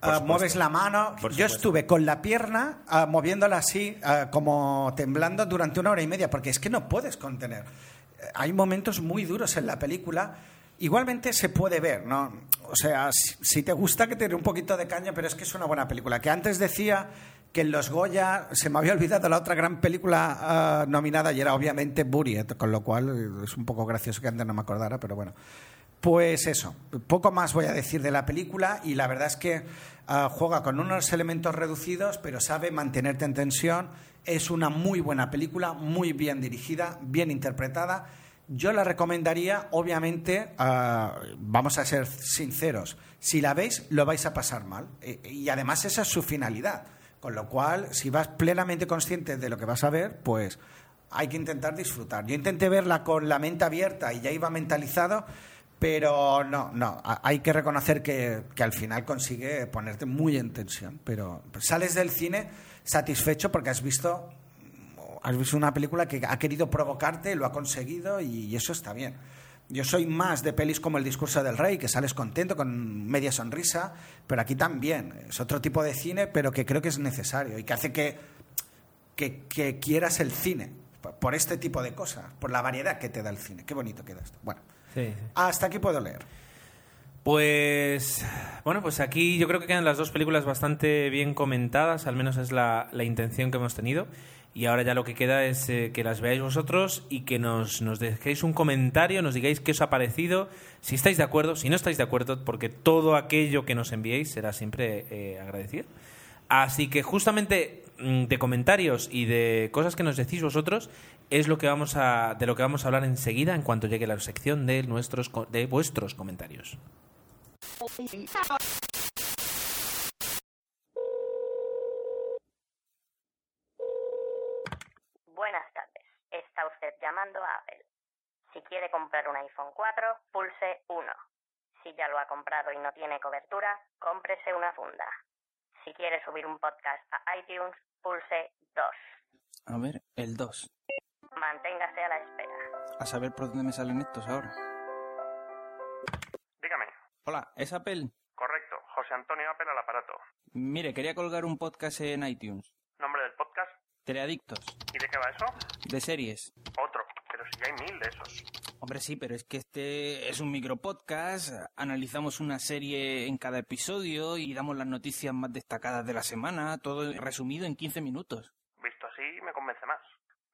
uh, mueves la mano. Por Yo estuve con la pierna uh, moviéndola así, uh, como temblando durante una hora y media, porque es que no puedes contener. Hay momentos muy duros en la película. Igualmente se puede ver, ¿no? O sea, si, te gusta que te un poquito de caña, pero es que es una buena película. Que antes decía que en los Goya se me había olvidado la otra gran película uh, nominada y era obviamente Buriet, con lo cual es un poco gracioso que antes no me acordara, pero bueno. Pues eso, poco más voy a decir de la película y la verdad es que uh, juega con unos elementos reducidos, pero sabe mantenerte en tensión. Es una muy buena película, muy bien dirigida, bien interpretada. Yo la recomendaría, obviamente, uh, vamos a ser sinceros, si la veis lo vais a pasar mal. E, y además esa es su finalidad. Con lo cual, si vas plenamente consciente de lo que vas a ver, pues hay que intentar disfrutar. Yo intenté verla con la mente abierta y ya iba mentalizado, pero no, no. Hay que reconocer que, que al final consigue ponerte muy en tensión. Pero sales del cine satisfecho porque has visto, has visto una película que ha querido provocarte, lo ha conseguido y eso está bien. Yo soy más de pelis como El discurso del rey, que sales contento con media sonrisa, pero aquí también. Es otro tipo de cine, pero que creo que es necesario y que hace que, que, que quieras el cine por este tipo de cosas, por la variedad que te da el cine. Qué bonito queda esto. Bueno, sí, hasta aquí puedo leer. Pues bueno, pues aquí yo creo que quedan las dos películas bastante bien comentadas, al menos es la, la intención que hemos tenido. Y ahora ya lo que queda es eh, que las veáis vosotros y que nos, nos dejéis un comentario, nos digáis qué os ha parecido, si estáis de acuerdo, si no estáis de acuerdo, porque todo aquello que nos enviéis será siempre eh, agradecido. Así que justamente mm, de comentarios y de cosas que nos decís vosotros es lo que vamos a, de lo que vamos a hablar enseguida en cuanto llegue la sección de, nuestros, de vuestros comentarios. (laughs) Buenas tardes. Está usted llamando a Apple. Si quiere comprar un iPhone 4, pulse 1. Si ya lo ha comprado y no tiene cobertura, cómprese una funda. Si quiere subir un podcast a iTunes, pulse 2. A ver, el 2. Manténgase a la espera. A saber por dónde me salen estos ahora. Dígame. Hola, ¿es Apple? Correcto. José Antonio Apple al aparato. Mire, quería colgar un podcast en iTunes. ¿Nombre del podcast? Teleadictos. ¿Y de qué va eso? De series. Otro. Pero si ya hay mil de esos. Hombre, sí, pero es que este es un micropodcast. Analizamos una serie en cada episodio y damos las noticias más destacadas de la semana. Todo resumido en 15 minutos. Visto así, me convence más.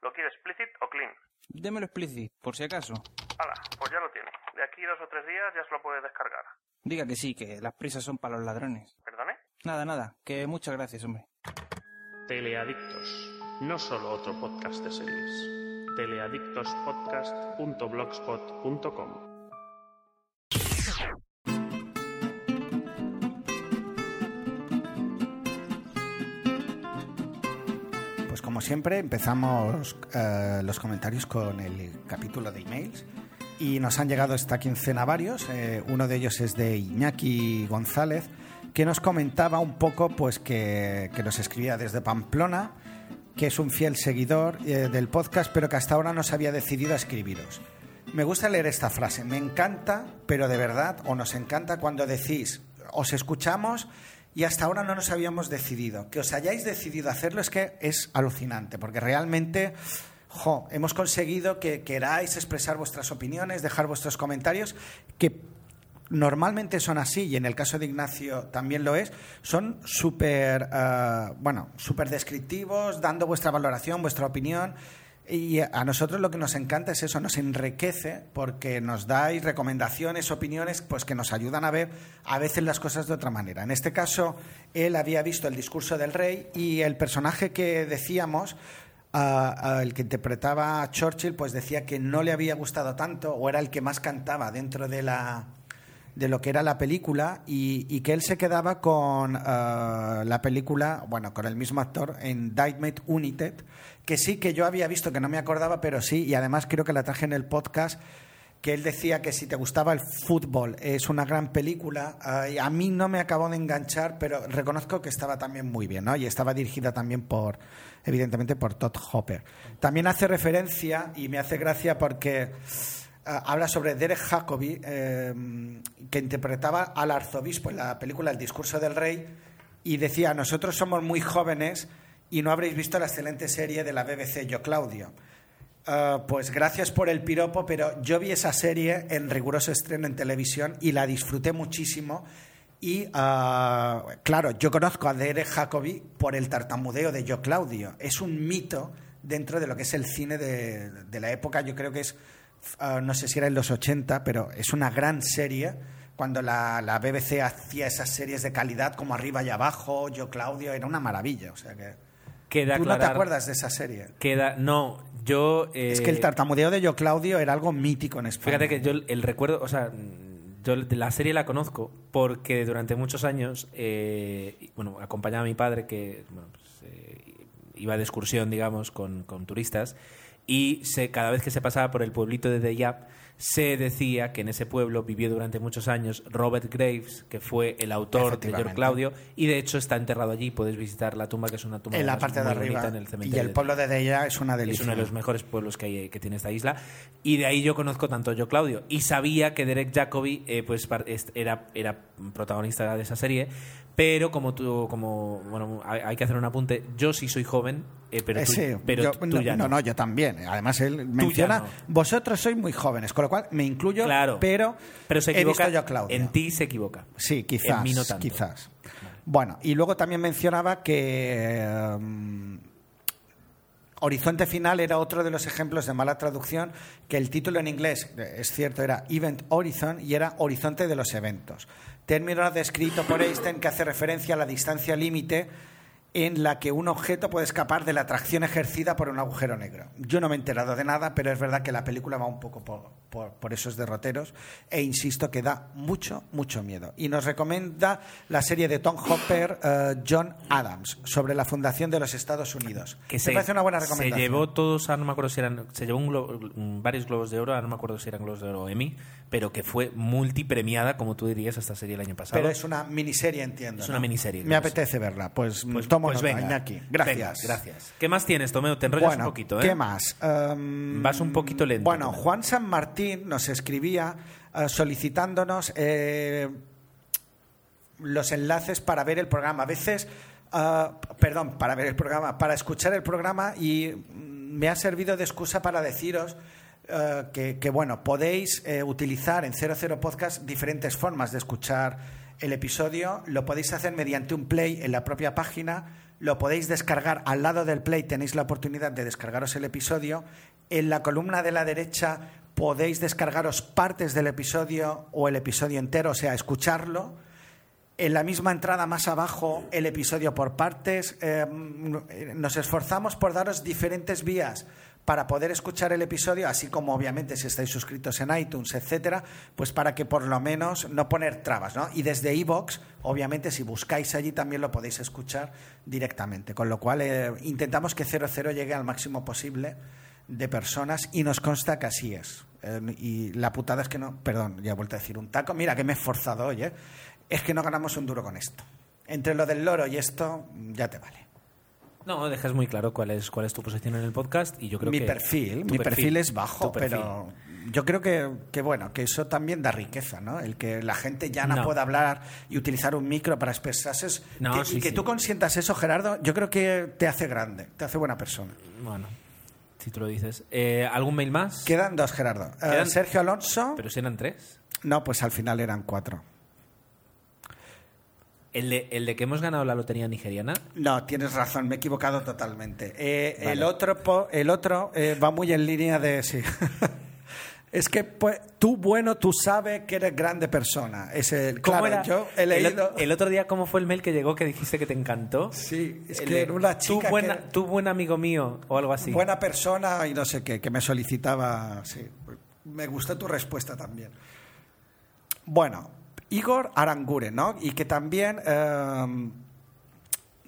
¿Lo quiere explicit o clean? Démelo explicit, por si acaso. Hala, pues ya lo tiene. De aquí dos o tres días ya se lo puede descargar. Diga que sí, que las prisas son para los ladrones. ¿Perdone? Nada, nada, que muchas gracias, hombre. Teleadictos. No solo otro podcast de series. teleadictospodcast.blogspot.com Pues como siempre empezamos eh, los comentarios con el capítulo de emails y nos han llegado esta quincena varios. Eh, uno de ellos es de Iñaki González que nos comentaba un poco pues que, que nos escribía desde Pamplona, que es un fiel seguidor eh, del podcast pero que hasta ahora no se había decidido a escribiros. Me gusta leer esta frase, me encanta, pero de verdad, o nos encanta cuando decís, os escuchamos y hasta ahora no nos habíamos decidido. Que os hayáis decidido hacerlo es que es alucinante, porque realmente jo, hemos conseguido que queráis expresar vuestras opiniones, dejar vuestros comentarios, que normalmente son así, y en el caso de Ignacio también lo es, son súper, eh, bueno, súper descriptivos, dando vuestra valoración, vuestra opinión. Y a nosotros lo que nos encanta es eso, nos enriquece porque nos dais recomendaciones, opiniones, pues que nos ayudan a ver a veces las cosas de otra manera. En este caso, él había visto el discurso del rey y el personaje que decíamos, ah, el que interpretaba a Churchill, pues decía que no le había gustado tanto o era el que más cantaba dentro de la de lo que era la película y, y que él se quedaba con ah, la película, bueno, con el mismo actor en United, que sí que yo había visto, que no me acordaba, pero sí, y además creo que la traje en el podcast, que él decía que si te gustaba el fútbol es una gran película. y a mí no me acabó de enganchar, pero reconozco que estaba también muy bien, ¿no? Y estaba dirigida también por, evidentemente, por Todd Hopper. También hace referencia, y me hace gracia porque habla sobre Derek Jacobi, eh, que interpretaba al arzobispo en la película El discurso del rey, y decía, nosotros somos muy jóvenes y no habréis visto la excelente serie de la BBC Yo Claudio. Ah, pues gracias por el piropo, pero yo vi esa serie en riguroso estreno en televisión y la disfruté muchísimo. Y ah, claro, yo conozco a Derek Jacobi por el tartamudeo de Yo Claudio. Es un mito dentro de lo que es el cine de, de la época. Yo creo que es, ah, no sé si era en los 80, pero es una gran serie. Cuando la, la BBC hacía esas series de calidad como arriba y abajo, Yo Claudio, era una maravilla. O sea que. Queda ¿Tú no te acuerdas de esa serie? Queda, no, yo... Es que el eh, tartamudeo de Yo Claudio era algo mítico en España. Fíjate que yo el, recuerdo, o sea, yo la serie la conozco porque durante muchos años, eh, bueno, acompañaba a mi padre que bueno, pues, eh, iba de excursión, digamos, con, con turistas y se, cada vez que se pasaba por el pueblito de Deyap se decía que en ese pueblo vivió durante muchos años Robert Graves, que fue el autor de George. Claudio, y de hecho está enterrado allí. Puedes visitar la tumba, que es una tumba en la parte de arriba. en el y cementerio el de pueblo de Deya es una es delicia. uno de los mejores pueblos que, hay, que tiene esta isla. Y de ahí yo conozco tanto yo Claudio. Y sabía que Derek Jacobi eh, pues, era, era protagonista de esa serie. Pero como tú, como, bueno, hay, que hacer un apunte. Yo sí soy joven, eh, pero, Eh, tú, sí, pero yo- tú no, ya no, no. no, yo también. Además, él menciona, no. vosotros sois muy jóvenes, con lo cual me incluyo, Claro. pero, Pero se he equivoca. visto yo a Claudio. En ti se equivoca. Sí, quizás. En mí no tanto. Quizás. Bueno, y luego también mencionaba que Horizonte Final era otro de los ejemplos de mala traducción, que el título en inglés, eh, es cierto, era Event Horizon y era Horizonte de los Eventos. Término descrito por Einstein que hace referencia a la distancia límite en la que un objeto puede escapar de la atracción ejercida por un agujero negro. Yo no me he enterado de nada, pero es verdad que la película va un poco por, por- por esos derroteros e insisto que da mucho, mucho miedo. Y nos recomienda la serie de Tom Hopper, eh, John Adams, sobre la fundación de los Estados Unidos. Que se, parece una buena se recomendación. llevó todos, a, no me acuerdo si eran, se llevó un glo- un- varios globos de oro, ahora no me acuerdo si eran globos de oro Emmy, pero que fue multipremiada, como tú dirías, esta serie el año pasado. Pero es una miniserie, entiendo. Es ¿no? una miniserie, Me apetece verla. Pues, Pues- tomo pues venga, Iñaki. Gracias. venga, gracias. ¿Qué más tienes, Tomeo? Te enrollas bueno, un poquito, ¿eh? ¿Qué más? Em, Vas un poquito lento. Bueno. Juan San Martín nos escribía eh, solicitándonos eh, los enlaces para ver el programa. A veces, ah, perdón, para ver el programa, para escuchar el programa y me ha servido de excusa para deciros eh, que, bueno, podéis eh, utilizar en 00 Podcast diferentes formas de escuchar el episodio. Lo podéis hacer mediante un play en la propia página. Lo podéis descargar al lado del play, tenéis la oportunidad de descargaros el episodio. En la columna de la derecha podéis descargaros partes del episodio o el episodio entero, o sea, escucharlo. En la misma entrada más abajo, el episodio por partes. Eh, nos esforzamos por daros diferentes vías para poder escuchar el episodio, así como obviamente si estáis suscritos en iTunes, etcétera, pues para que por lo menos no poner trabas, ¿no? Y desde iVoox, obviamente, si buscáis allí también lo podéis escuchar directamente. Con lo cual eh, intentamos que 00 llegue al máximo posible de personas y nos consta que así es. Eh, y la putada es que no, perdón, ya he vuelto a decir un taco, mira que me he esforzado hoy, ¿eh? es que no ganamos un duro con esto. Entre lo del loro y esto, ya te vale. No, dejas muy claro cuál es, cuál es tu posición en el podcast y yo creo mi que... perfil, mi perfil, es bajo, perfil. pero yo creo que, que, bueno, que eso también da riqueza, ¿no? El que la gente ya no, No. pueda hablar y utilizar un micro para expresarse. No, que- sí, y que sí. tú consientas eso, Gerardo, yo creo que te hace grande, te hace buena persona. Bueno, si tú lo dices. Eh, ¿Algún mail más? Quedan dos, Gerardo. Eh, Quedan- Sergio Alonso. Pero si eran tres. No, pues al final eran cuatro. El de, el de que hemos ganado la lotería nigeriana. No, tienes razón, me he equivocado totalmente. Eh, Vale. El otro, po- el otro eh, va muy en línea de sí. (laughs) es que pues, tú bueno, tú sabes que eres grande persona. Es el, ¿Cómo claro, era? yo he leído. el otro día, ¿cómo fue el mail que llegó que dijiste que te encantó? Sí, es El que era una "Tú chica buena- que- tú buen amigo mío o algo así. buena persona y no sé qué, que me solicitaba. Sí, me gustó tu respuesta también. Bueno, Igor Aranguren, ¿no? Y que también eh,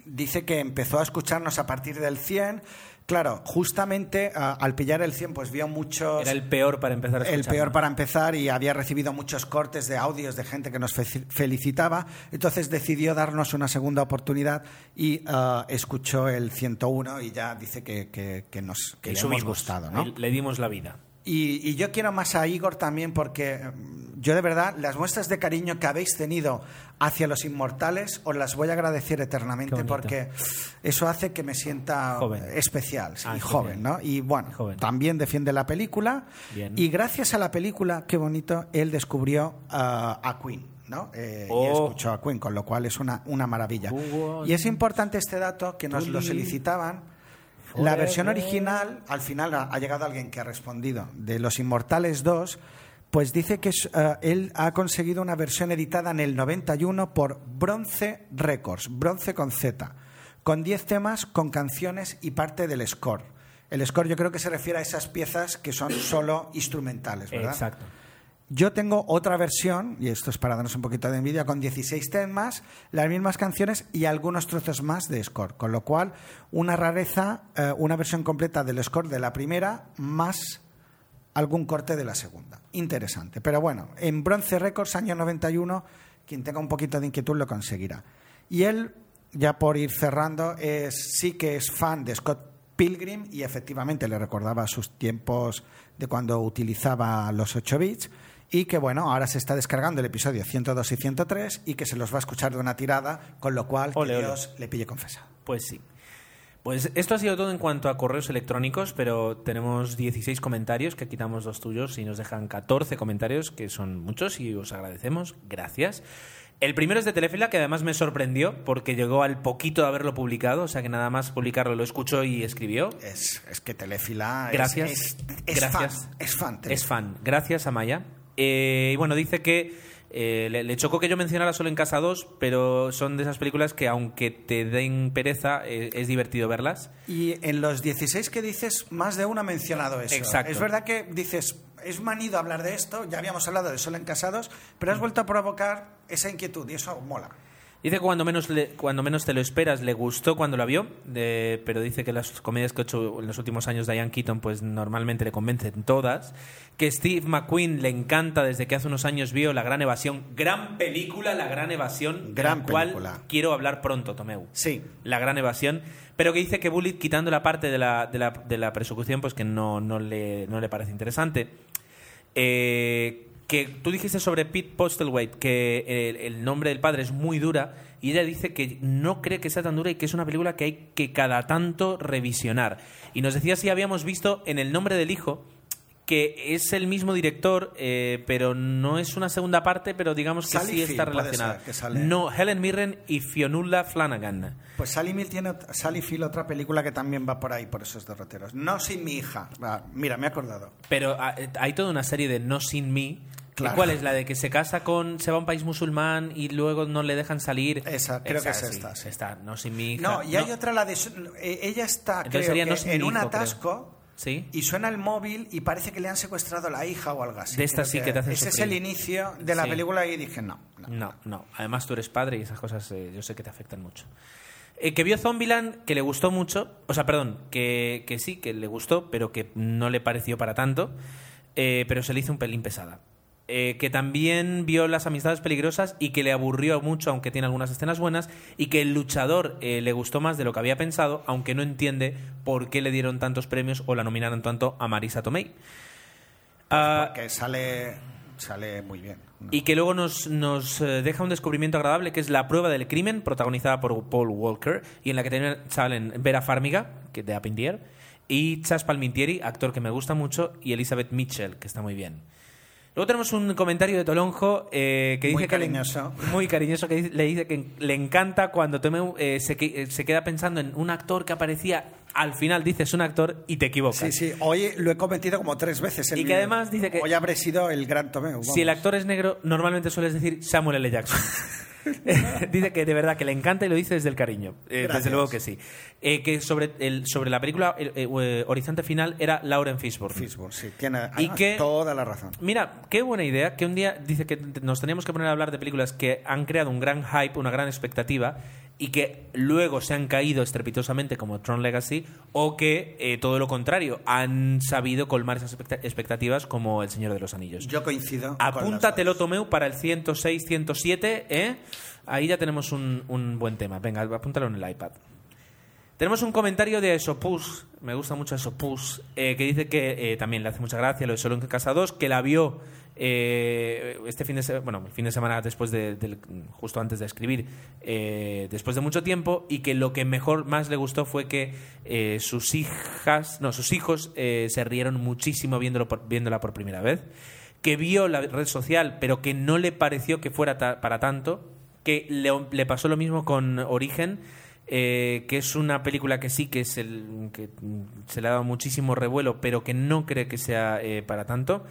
dice que empezó a escucharnos a partir del 100. Claro, justamente ah, al pillar el 100, pues vio muchos. Era el peor para empezar a El peor para empezar y había recibido muchos cortes de audios de gente que nos fe- felicitaba. Entonces decidió darnos una segunda oportunidad y ah, escuchó el 101 y ya dice que, que- que nos que le hemos gustado. ¿no? Le dimos la vida. Y, y yo quiero más a Igor también porque mm, yo de verdad las muestras de cariño que habéis tenido hacia los inmortales os las voy a agradecer eternamente porque eso hace que me sienta Joven. especial sí, Ah, y especial. joven, ¿no? Y bueno, Joven. también defiende la película Bien. y gracias a la película, qué bonito, él descubrió ah, a Queen. ¿no? Eh, Y Oh. escuchó a Queen, con lo cual es una, una maravilla. Hugo, Y es importante este dato que nos lo Tully. La versión original, al final ha, ha llegado alguien que ha respondido, de Los Inmortales 2, pues dice que eh, él ha conseguido una versión editada en el 91 por Bronce Records, Bronce con Z, con 10 temas, con canciones y parte del score. El score yo creo que se refiere a esas piezas que son solo instrumentales, ¿verdad? Exacto. Yo tengo otra versión, y esto es para darnos un poquito de envidia, con 16 temas, las mismas canciones y algunos trozos más de score. Con lo cual, una rareza, eh, una versión completa del score de la primera, más algún corte de la segunda. Interesante. Pero bueno, en Bronce Records, año 91, quien tenga un poquito de inquietud lo conseguirá. Y él, ya por ir cerrando, es, sí que es fan de Scott Pilgrim y efectivamente le recordaba sus tiempos de cuando utilizaba los 8 bits y que bueno, ahora se está descargando el episodio 102 y 103 y que se los va a escuchar de una tirada, con lo cual Ole, que ole. Le pille confesado. Pues sí. Pues esto ha sido todo en cuanto a correos electrónicos, pero tenemos 16 comentarios, que quitamos los tuyos y nos dejan 14 comentarios, que son muchos y os agradecemos. Gracias. El primero es de Telefila, que además me sorprendió porque llegó al poquito de haberlo publicado, o sea que nada más publicarlo lo escuchó y escribió. Es, es que Telefila Gracias. es, es Gracias. fan, es fan. Es fan. Gracias, Amaya. Eh, y bueno, dice que Eh, le, le chocó que yo mencionara solo en Casa 2, pero son de esas películas que aunque te den pereza, eh, es divertido verlas. Y en los 16 que dices, más de uno ha mencionado eso. Exacto. Es verdad que dices, es manido hablar de esto, ya habíamos hablado de solo en casados, pero has vuelto a provocar esa inquietud y eso mola. Dice que cuando menos, le- cuando menos te lo esperas le gustó cuando la vio, de- pero dice que las comedias que ha hecho en los últimos años Diane Keaton pues normalmente le convencen todas. Que Steve McQueen le encanta desde que hace unos años vio La Gran Evasión. Gran película, La Gran Evasión. de Gran la cual película. quiero hablar pronto, Tomeu. Sí. La Gran Evasión. Pero que dice que Bullet, quitando la parte de la, de la, de la persecución, pues que no, no, le, no le parece interesante. Eh, que tú dijiste sobre Pete Postlethwaite que el, el nombre del padre es muy dura y ella dice que no cree que sea tan dura y que es una película que hay que cada tanto revisionar. Y nos decía si habíamos visto en El nombre del hijo que es el mismo director, eh, pero no es una segunda parte, pero digamos que Sally sí está Field, relacionada. ser que sale. No, Helen Mirren y Fionnuala Flanagan. Pues Sally, Mill tiene, Sally Field, otra película que también va por ahí, por esos derroteros. No sin mi hija. Va, mira, me he acordado. Pero ah, eh, hay toda una serie de No Sin Me. Claro. ¿Cuál es? La de que se casa con. se va a un país musulmán y luego no le dejan salir. Esa, creo que es esta, sí. Esta, No Sin Mi. hija. No, y hay No. otra, la de... eh, ella está, Entonces creo sería que No sin en mi un hijo, creo. Sí. Y suena el móvil y parece que le han secuestrado a la hija o algo así. De Creo sí que te hacen Ese sufrir. es el inicio de la Sí. película y dije, no. no. No, no. Además, tú eres padre y esas cosas eh, yo sé que te afectan mucho. Eh, que vio Zombieland, que le gustó mucho. O sea, perdón, que, que sí, que le gustó, pero que no le pareció para tanto. eh, pero se le hizo un pelín pesada. Eh, que también vio Las Amistades Peligrosas y que le aburrió mucho, aunque tiene algunas escenas buenas. Y que El Luchador eh, le gustó más de lo que había pensado, aunque no entiende por qué le dieron tantos premios o la nominaron tanto a Marisa Tomei. Ah, Que sale, sale muy bien. y que luego nos, nos eh, deja un descubrimiento agradable que es La prueba del crimen, protagonizada por Paul Walker, y en la que salen Vera Farmiga, que de Apindier, y Chas Palmintieri, actor que me gusta mucho, y Elizabeth Mitchell, que está muy bien. Luego tenemos un comentario de Tolonjo eh, que dice Muy que le- cariñoso. muy cariñoso que dice- le dice que le encanta cuando Tomeu eh, se, eh, se queda pensando en un actor que aparecía al final dices un actor y te equivocas. Sí, sí. Hoy lo he cometido como tres veces. Y que además dice que- Hoy habré sido el gran Tomeu. Si el actor es negro, normalmente sueles decir Samuel L. Jackson. (laughs) (laughs) dice que de verdad que le encanta y lo dice desde el cariño. Eh, desde luego que sí. Eh, que sobre, el, sobre la película eh, eh, Horizonte Final era Lauren Fishburne. Fishburne, sí. Tiene Y que- toda la razón. Mira, qué buena idea que un día dice que nos teníamos que poner a hablar de películas que han creado un gran hype, una gran expectativa y que luego se han caído estrepitosamente como Tron Legacy o que eh, todo lo contrario, han sabido colmar esas expecta- expectativas como El Señor de los Anillos. Yo coincido. Apúntatelo, Tomeu, para el 106, 107, ¿eh? Ahí ya tenemos un, un buen tema. Venga, apúntalo en el iPad. Tenemos un comentario de Esopus, me gusta mucho Esopus, eh, que dice que eh, también le hace mucha gracia lo de Solo en Casa 2, que la vio eh, este fin de semana, bueno, el fin de semana después de, del- justo antes de escribir, eh, después de mucho tiempo, y que lo que mejor más le gustó fue que eh, sus hijas, no, sus hijos se rieron muchísimo viéndolo por- viéndola por primera vez, que vio la red social, pero que no le pareció que fuera para tanto, que le, pasó lo mismo con Origen, que es una película que sí que, es el, que se le ha dado muchísimo revuelo, pero que no cree que sea para tanto.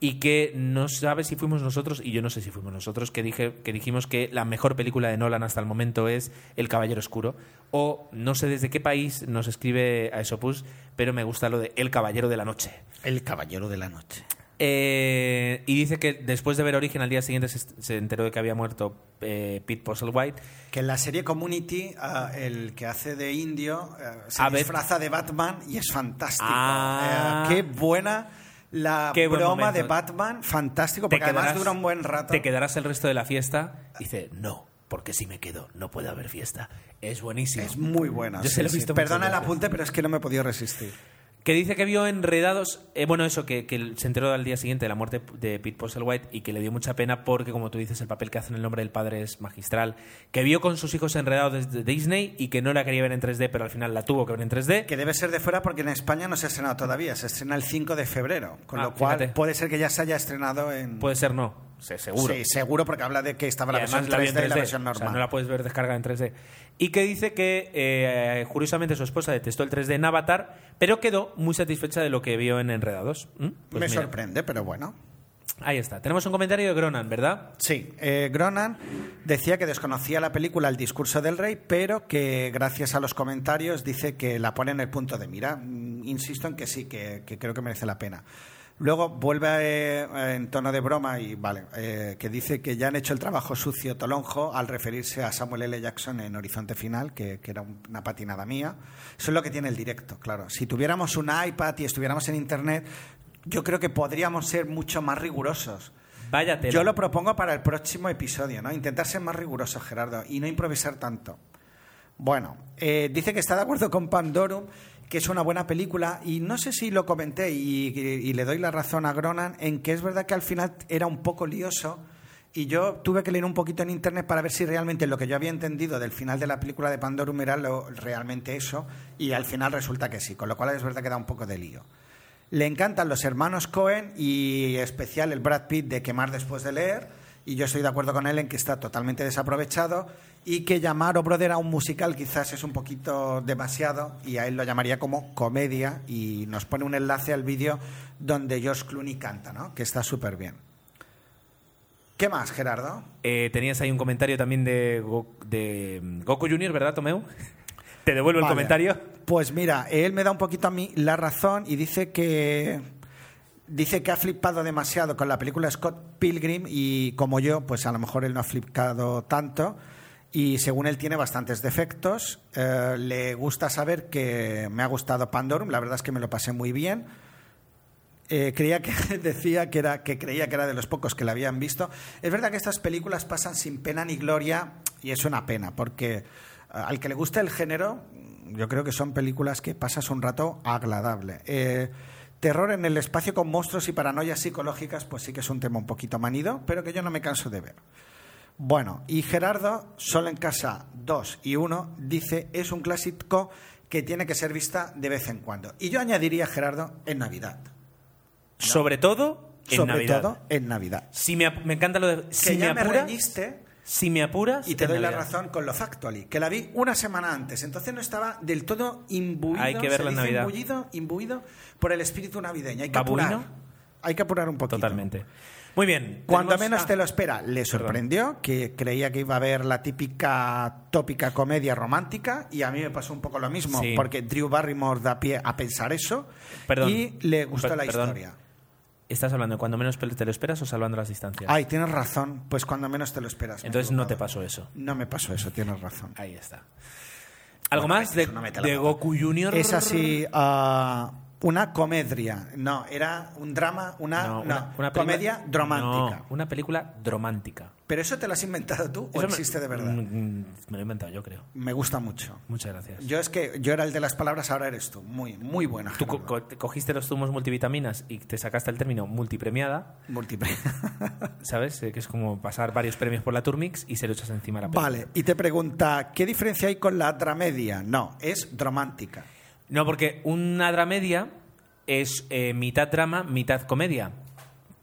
Y que no sabe si fuimos nosotros, y yo no sé si fuimos nosotros, que, dije, que dijimos que la mejor película de Nolan hasta el momento es El Caballero Oscuro. O no sé desde qué país nos escribe a Esopus, pero me gusta lo de El Caballero de la Noche. El Caballero de la Noche. Eh, y dice que después de ver Origen al día siguiente se, se enteró de que había muerto eh, Pete Postlethwaite. Que en la serie Community, ah, el que hace de indio eh, se A ver. disfraza de Batman y es fantástico. Ah. Eh, qué buena la Qué buen broma momento. de Batman, fantástico, porque además dura un buen rato. Te quedarás el resto de la fiesta. Dice, no, porque si me quedo no puede haber fiesta. Es buenísimo. Es muy buena. Yo sí, se lo he sí. visto muchas Perdona el veces. apunte, pero es que no me he podido resistir. Que dice que vio enredados, eh, bueno, eso, que, que se enteró al día siguiente de la muerte de Pete Postlethwaite y que le dio mucha pena porque, como tú dices, el papel que hace en el nombre del padre es magistral. Que vio con sus hijos enredados desde Disney y que no la quería ver en 3D, pero al final la tuvo que ver en 3D. Que debe ser de fuera porque en España no se ha estrenado todavía, se estrena el 5 de febrero, con Ah, lo cual fíjate. puede ser que ya se haya estrenado en... Puede ser no, se- seguro. Sí, seguro, porque habla de que estaba la versión además la 3D, vio en y la 3D, versión o normal. sea, no la puedes ver descargada en 3D. Y que dice que, eh, curiosamente, su esposa detestó el 3D en Avatar, pero quedó muy satisfecha de lo que vio en Enredados. ¿Mm? Pues me mira. sorprende, pero bueno. Ahí está. Tenemos un comentario de Gronan, ¿verdad? Sí, eh, Gronan decía que desconocía la película El discurso del rey, pero que gracias a los comentarios dice que la pone en el punto de mira. Mm, Insisto en que sí, que, que creo que merece la pena. Luego vuelve eh, en tono de broma y vale, eh, que dice que ya han hecho el trabajo sucio Tolonjo al referirse a Samuel L. Jackson en Horizonte Final, que, que era un- una patinada mía. Eso es lo que tiene el directo, claro. Si tuviéramos un iPad y estuviéramos en Internet, yo creo que podríamos ser mucho más rigurosos. Vaya tela. Yo lo propongo para el próximo episodio, ¿no? Intentar ser más riguroso, Gerardo, y no improvisar tanto. Bueno, eh, dice que está de acuerdo con Pandorum, que es una buena película, y no sé si lo comenté, y, le doy la razón a Gronan, en que es verdad que al final era un poco lioso, y yo tuve que leer un poquito en internet para ver si realmente lo que yo había entendido del final de la película de Pandorum era lo- realmente eso, y al final resulta que sí, con lo cual es verdad que da un poco de lío. Le encantan los hermanos Cohen y especial el Brad Pitt de Quemar después de leer. Y yo estoy de acuerdo con él en que está totalmente desaprovechado y que llamar O Brother a un musical quizás es un poquito demasiado y a él lo llamaría como comedia y nos pone un enlace al vídeo donde George Clooney canta, ¿no? Que está súper bien. ¿Qué más, Gerardo? Eh, tenías ahí un comentario también de, Go- de mm, Goku Junior, ¿verdad, Tomeu? (laughs) Te devuelvo el comentario. Pues mira, él me da un poquito a mí la razón y dice que dice que ha flipado demasiado con la película Scott Pilgrim y como yo, pues a lo mejor él no ha flipado tanto y según él tiene bastantes defectos. Eh, le gusta saber que me ha gustado Pandorum, la verdad es que me lo pasé muy bien. Eh, creía que (laughs) decía que era que creía que era de los pocos que la habían visto. Es verdad que estas películas pasan sin pena ni gloria y es una pena porque eh, al que le guste el género, yo creo que son películas que pasas un rato agradable. Terror en el espacio con monstruos y paranoias psicológicas, pues sí que es un tema un poquito manido, pero que yo no me canso de ver. Bueno, y Gerardo, solo en casa 2 y 1, dice es un clásico que tiene que ser vista de vez en cuando. Y yo añadiría, Gerardo, en Navidad. Sobre todo en Sobre Navidad. todo en Navidad. Si me, me encanta lo de. Que Si me ya me apuras. reñiste si me apuras. y te doy la razón con lo Factually, que la vi una semana antes, entonces no estaba del todo imbuido, Hay que verla en Navidad. imbuido, imbuido por el espíritu navideño. Hay que ¿Babuino? apurar. Hay que apurar un poquito. Totalmente. Muy bien. Cuando menos te lo espera, le sorprendió que creía que iba a haber la típica tópica comedia romántica y a mí me pasó un poco lo mismo Sí. porque Drew Barrymore da pie a pensar eso Perdón. y le gustó Per- la perdón. historia. ¿Estás hablando de cuando menos te lo esperas o salvando las distancias? Ay, tienes razón, pues cuando menos te lo esperas. Entonces no te pasó eso. No me pasó eso, tienes razón. Ahí está. ¿Algo Bueno, más de, de. Goku Junior? Es así, ah, una comedia. No, era un drama, una, No, no, una, una película- comedia romántica. No, una película dromántica. ¿Pero eso te lo has inventado tú o me- existe de verdad? Mm, mm, Me lo he inventado yo, creo. Me gusta mucho. Muchas gracias. Yo es que yo era el de las palabras, ahora eres tú. Muy, muy buena. Tú co- Gerardo. co- cogiste los zumos multivitaminas y te sacaste el término multipremiada, Múltiple. (laughs) ¿sabes? Eh, Que es como pasar varios premios por la Turmix y se lo echas encima a la película. vale, y te pregunta, ¿qué diferencia hay con la dramedia? No, es romántica. No, porque una dramedia es eh, mitad drama, mitad comedia.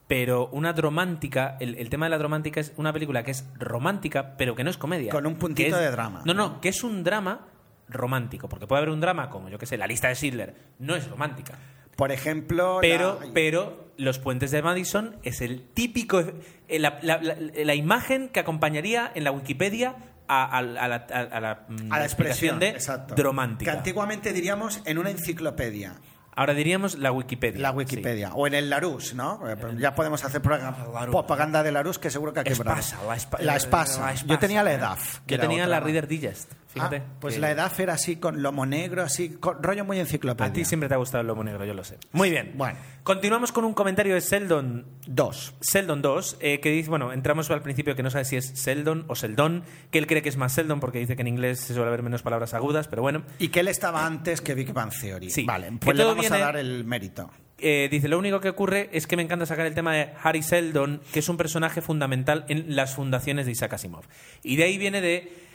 Pero una dromántica, el, el tema de la dromántica es una película que es romántica, pero que no es comedia. Con un puntito es- de drama. No, no, que es un drama romántico. Porque puede haber un drama como, yo que sé, la lista de Schindler. No es romántica. Por ejemplo, Pero, la- pero Los Puentes de Madison es el típico. eh, La, la- la- la imagen que acompañaría en la Wikipedia a, a- la, a- la, mm, a la expresión de exacto. dromántica. Que antiguamente diríamos en una enciclopedia. Ahora diríamos la Wikipedia. La Wikipedia. O en el Larus, ¿no? Eh, Ya podemos hacer propaganda de Larus que seguro que ha quebrado. Espasa, la espa- La espasa. la espasa. Yo tenía la EDAF. Yo tenía otra. la Reader Digest. Fíjate. Ah, pues que la EDAF era así con lomo negro, así, con rollo muy enciclopedia. A ti siempre te ha gustado el lomo negro, yo lo sé. Muy bien. Bueno. Continuamos con un comentario de Seldon Dos. Seldon 2, eh, que dice, bueno, entramos al principio que no sabe si es Seldon o Seldon, que él cree que es más Seldon porque dice que en inglés se suele haber menos palabras agudas, pero bueno. Y que él estaba antes que Big Bang Theory. Sí. Vale, pues le vamos viene- a dar el mérito. Eh, dice, lo único que ocurre es que me encanta sacar el tema de Harry Seldon, que es un personaje fundamental en las fundaciones de Isaac Asimov. Y de ahí viene de...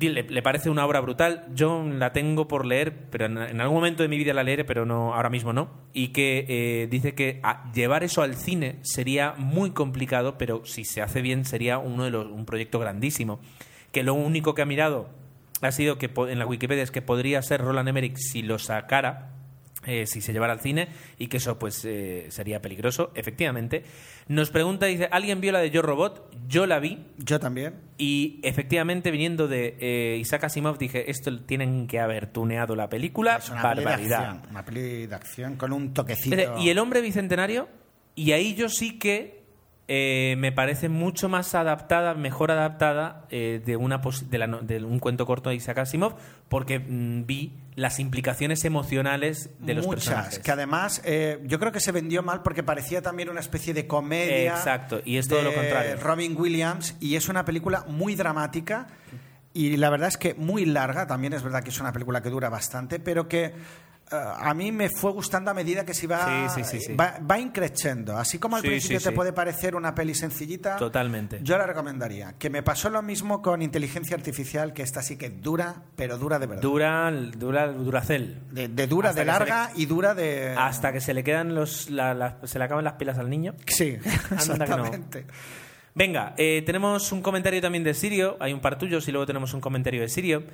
Le, le parece una obra brutal. Yo la tengo por leer, pero en, algún momento de mi vida la leeré, pero no ahora mismo no. Y que eh, dice que a- llevar eso al cine sería muy complicado, pero si se hace bien sería uno de los, un proyecto grandísimo. Que lo único que ha mirado ha sido que en la Wikipedia es que podría ser Roland Emmerich si lo sacara eh, si se llevara al cine y que eso pues eh, sería peligroso, efectivamente. Nos pregunta, dice, ¿alguien vio la de Yo Robot? Yo la vi Yo también. y efectivamente viniendo de eh, Isaac Asimov dije, esto tienen que haber tuneado la película, Es una peli de barbaridad. acción. Una peli de acción con un toquecito. Y el hombre bicentenario, y ahí yo sí que eh, me parece mucho más adaptada, mejor adaptada eh, de, una de, la no- de un cuento corto de Isaac Asimov, porque mm, vi las implicaciones emocionales de los Muchas, personajes. que además eh, yo creo que se vendió mal porque parecía también una especie de comedia. Exacto, y es todo lo contrario. Robin Williams y es una película muy dramática y la verdad es que muy larga, también es verdad que es una película que dura bastante, pero que a mí me fue gustando a medida que se va, Sí, sí, sí, va, va increciendo. Así como al principio te puede parecer una peli sencillita, Totalmente. yo la recomendaría. Que me pasó lo mismo con Inteligencia Artificial, que esta sí que dura, pero dura de verdad. Dura, dura, duracel. De, de dura, Hasta de larga y dura de... Hasta que se le quedan los, la- la- se le acaban las pilas al niño. Sí, (laughs) no. exactamente. Venga, eh, tenemos un comentario también de Sirio, hay un par tuyos y luego tenemos un comentario de Sirio.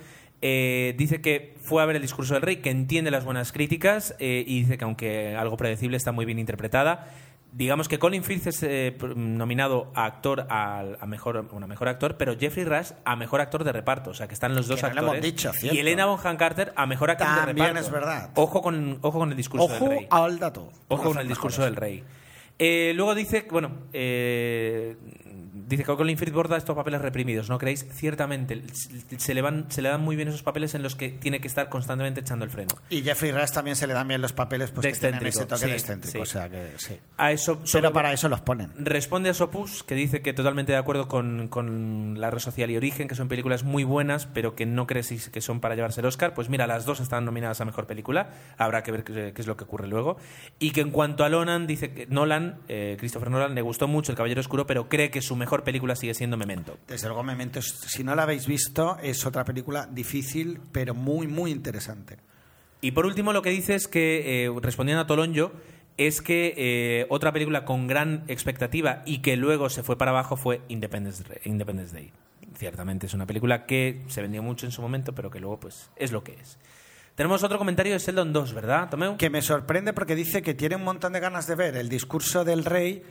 Eh, dice que fue a ver el discurso del rey, que entiende las buenas críticas eh, y dice que aunque algo predecible está muy bien interpretada. Digamos que Colin Firth es eh, nominado a actor a, mejor bueno, a mejor actor, pero Jeffrey Rush a mejor actor de reparto, o sea que están los dos no lo actores. hemos dicho, y. Elena Bonham Carter a mejor de También reparto. es verdad. Ojo con ojo con el discurso Ojo del rey. al dato. Ojo con el discurso del rey. Luego dice, bueno, dice que Colin Firth borda estos papeles reprimidos, ¿no creéis? Ciertamente, se le, van, se le dan muy bien esos papeles en los que tiene que estar constantemente echando el freno. Y Jeffrey Rush también se le dan bien los papeles pues, De que tienen ese toque sí, de excéntrico. sí. O sea que sí. A eso, Pero para eso los ponen. Responde a Sopus, que dice que totalmente de acuerdo con, con La Red Social y Origen, que son películas muy buenas, pero que no crees que son para llevarse el Oscar. Pues mira, las dos están nominadas a Mejor Película. Habrá que ver qué, qué es lo que ocurre luego. Y que en cuanto a Nolan, dice que Nolan, eh, Christopher Nolan, le gustó mucho El Caballero Oscuro, pero cree que su mejor película sigue siendo Memento. Desde luego, Memento, si no la habéis visto, es otra película difícil, pero muy, muy interesante. Y por último, lo que dice es que, eh, respondiendo a Tolonyo, es que eh, otra película con gran expectativa y que luego se fue para abajo fue Independence, Independence Day. Ciertamente es una película que se vendió mucho en su momento, pero que luego pues es lo que es. Tenemos otro comentario de Sheldon 2, ¿verdad, Tomeu? Que me sorprende porque dice que tiene un montón de ganas de ver el discurso del rey,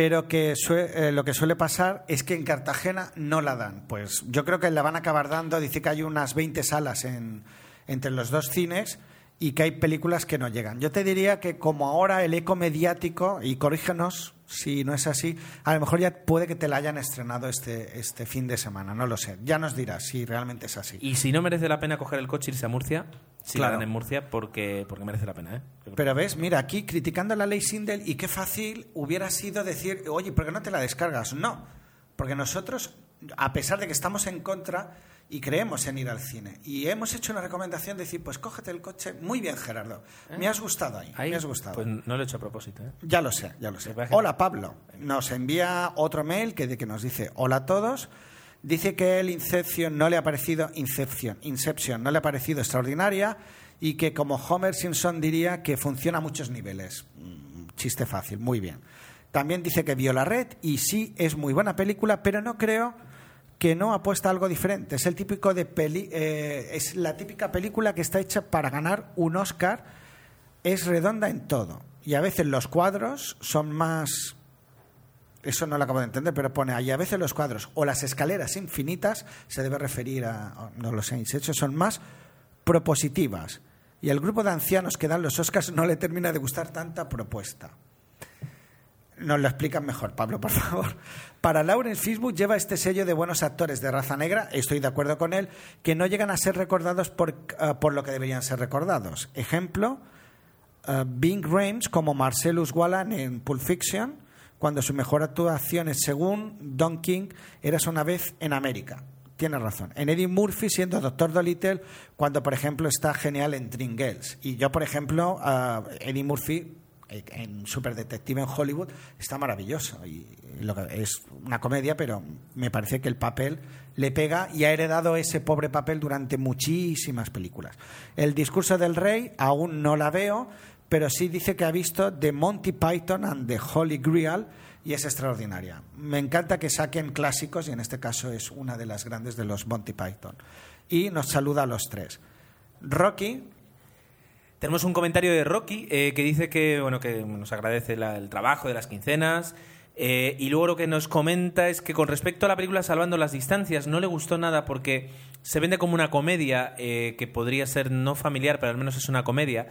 pero que eh, lo que suele pasar es que en Cartagena no la dan. Pues yo creo que la van a acabar dando. Dice que hay unas 20 salas en, entre los dos cines y que hay películas que no llegan. Yo te diría que como ahora el eco mediático, y corrígenos si no es así, a lo mejor ya puede que te la hayan estrenado este, este fin de semana, no lo sé. Ya nos dirás si realmente es así. Y si no merece la pena coger el coche e irse a Murcia, si Claro. la dan en Murcia, porque, porque merece la pena, ¿eh? Pero ves, mira, aquí criticando la ley Sindel y qué fácil hubiera sido decir, oye, ¿por qué no te la descargas? No, porque nosotros, a pesar de que estamos en contra y creemos en ir al cine, y hemos hecho una recomendación de decir, pues cógete el coche. Muy bien, Gerardo. Me has gustado ahí, Ahí, me has gustado. Pues no lo he hecho a propósito, ¿eh? Ya lo sé, ya lo sé. Hola Pablo, nos envía otro mail que, que nos dice hola a todos. Dice que el Inception no le ha parecido Inception, Inception no le ha parecido extraordinaria y que como Homer Simpson diría que funciona a muchos niveles. Mm, Chiste fácil, muy bien. También dice que vio la red y sí es muy buena película, pero no creo que no apuesta a algo diferente. Es el típico de peli, eh, es la típica película que está hecha para ganar un Oscar. Es redonda en todo y a veces los cuadros son más eso no lo acabo de entender, pero pone ahí a veces los cuadros o las escaleras infinitas se debe referir a, no lo sé, hechos son más propositivas. Y el grupo de ancianos que dan los Oscars no le termina de gustar tanta propuesta. Nos lo explican mejor, Pablo, por favor. Para Lawrence Fishburne lleva este sello de buenos actores de raza negra, estoy de acuerdo con él, que no llegan a ser recordados por, eh, por lo que deberían ser recordados. Ejemplo, uh, Bing Rames como Marcellus Wallan en Pulp Fiction, cuando su mejor actuación es según Don King, eras una vez en América. Tiene razón. En Eddie Murphy siendo Doctor Dolittle, cuando por ejemplo está genial en Dreamgirls. Y yo, por ejemplo, uh, Eddie Murphy eh, en Super Detective en Hollywood está maravilloso. Y que es una comedia, pero me parece que el papel le pega y ha heredado ese pobre papel durante muchísimas películas. El discurso del rey aún no la veo, pero sí dice que ha visto The Monty Python and the Holy Grail y es extraordinaria. Me encanta que saquen clásicos y en este caso es una de las grandes de los Monty Python. Y nos saluda a los tres. Rocky, Tenemos un comentario de Rocky eh, que dice que, bueno, que nos agradece la- el trabajo de las quincenas. eh, y luego lo que nos comenta es que con respecto a la película Salvando las Distancias no le gustó nada porque se vende como una comedia eh, que podría ser no familiar, pero al menos es una comedia.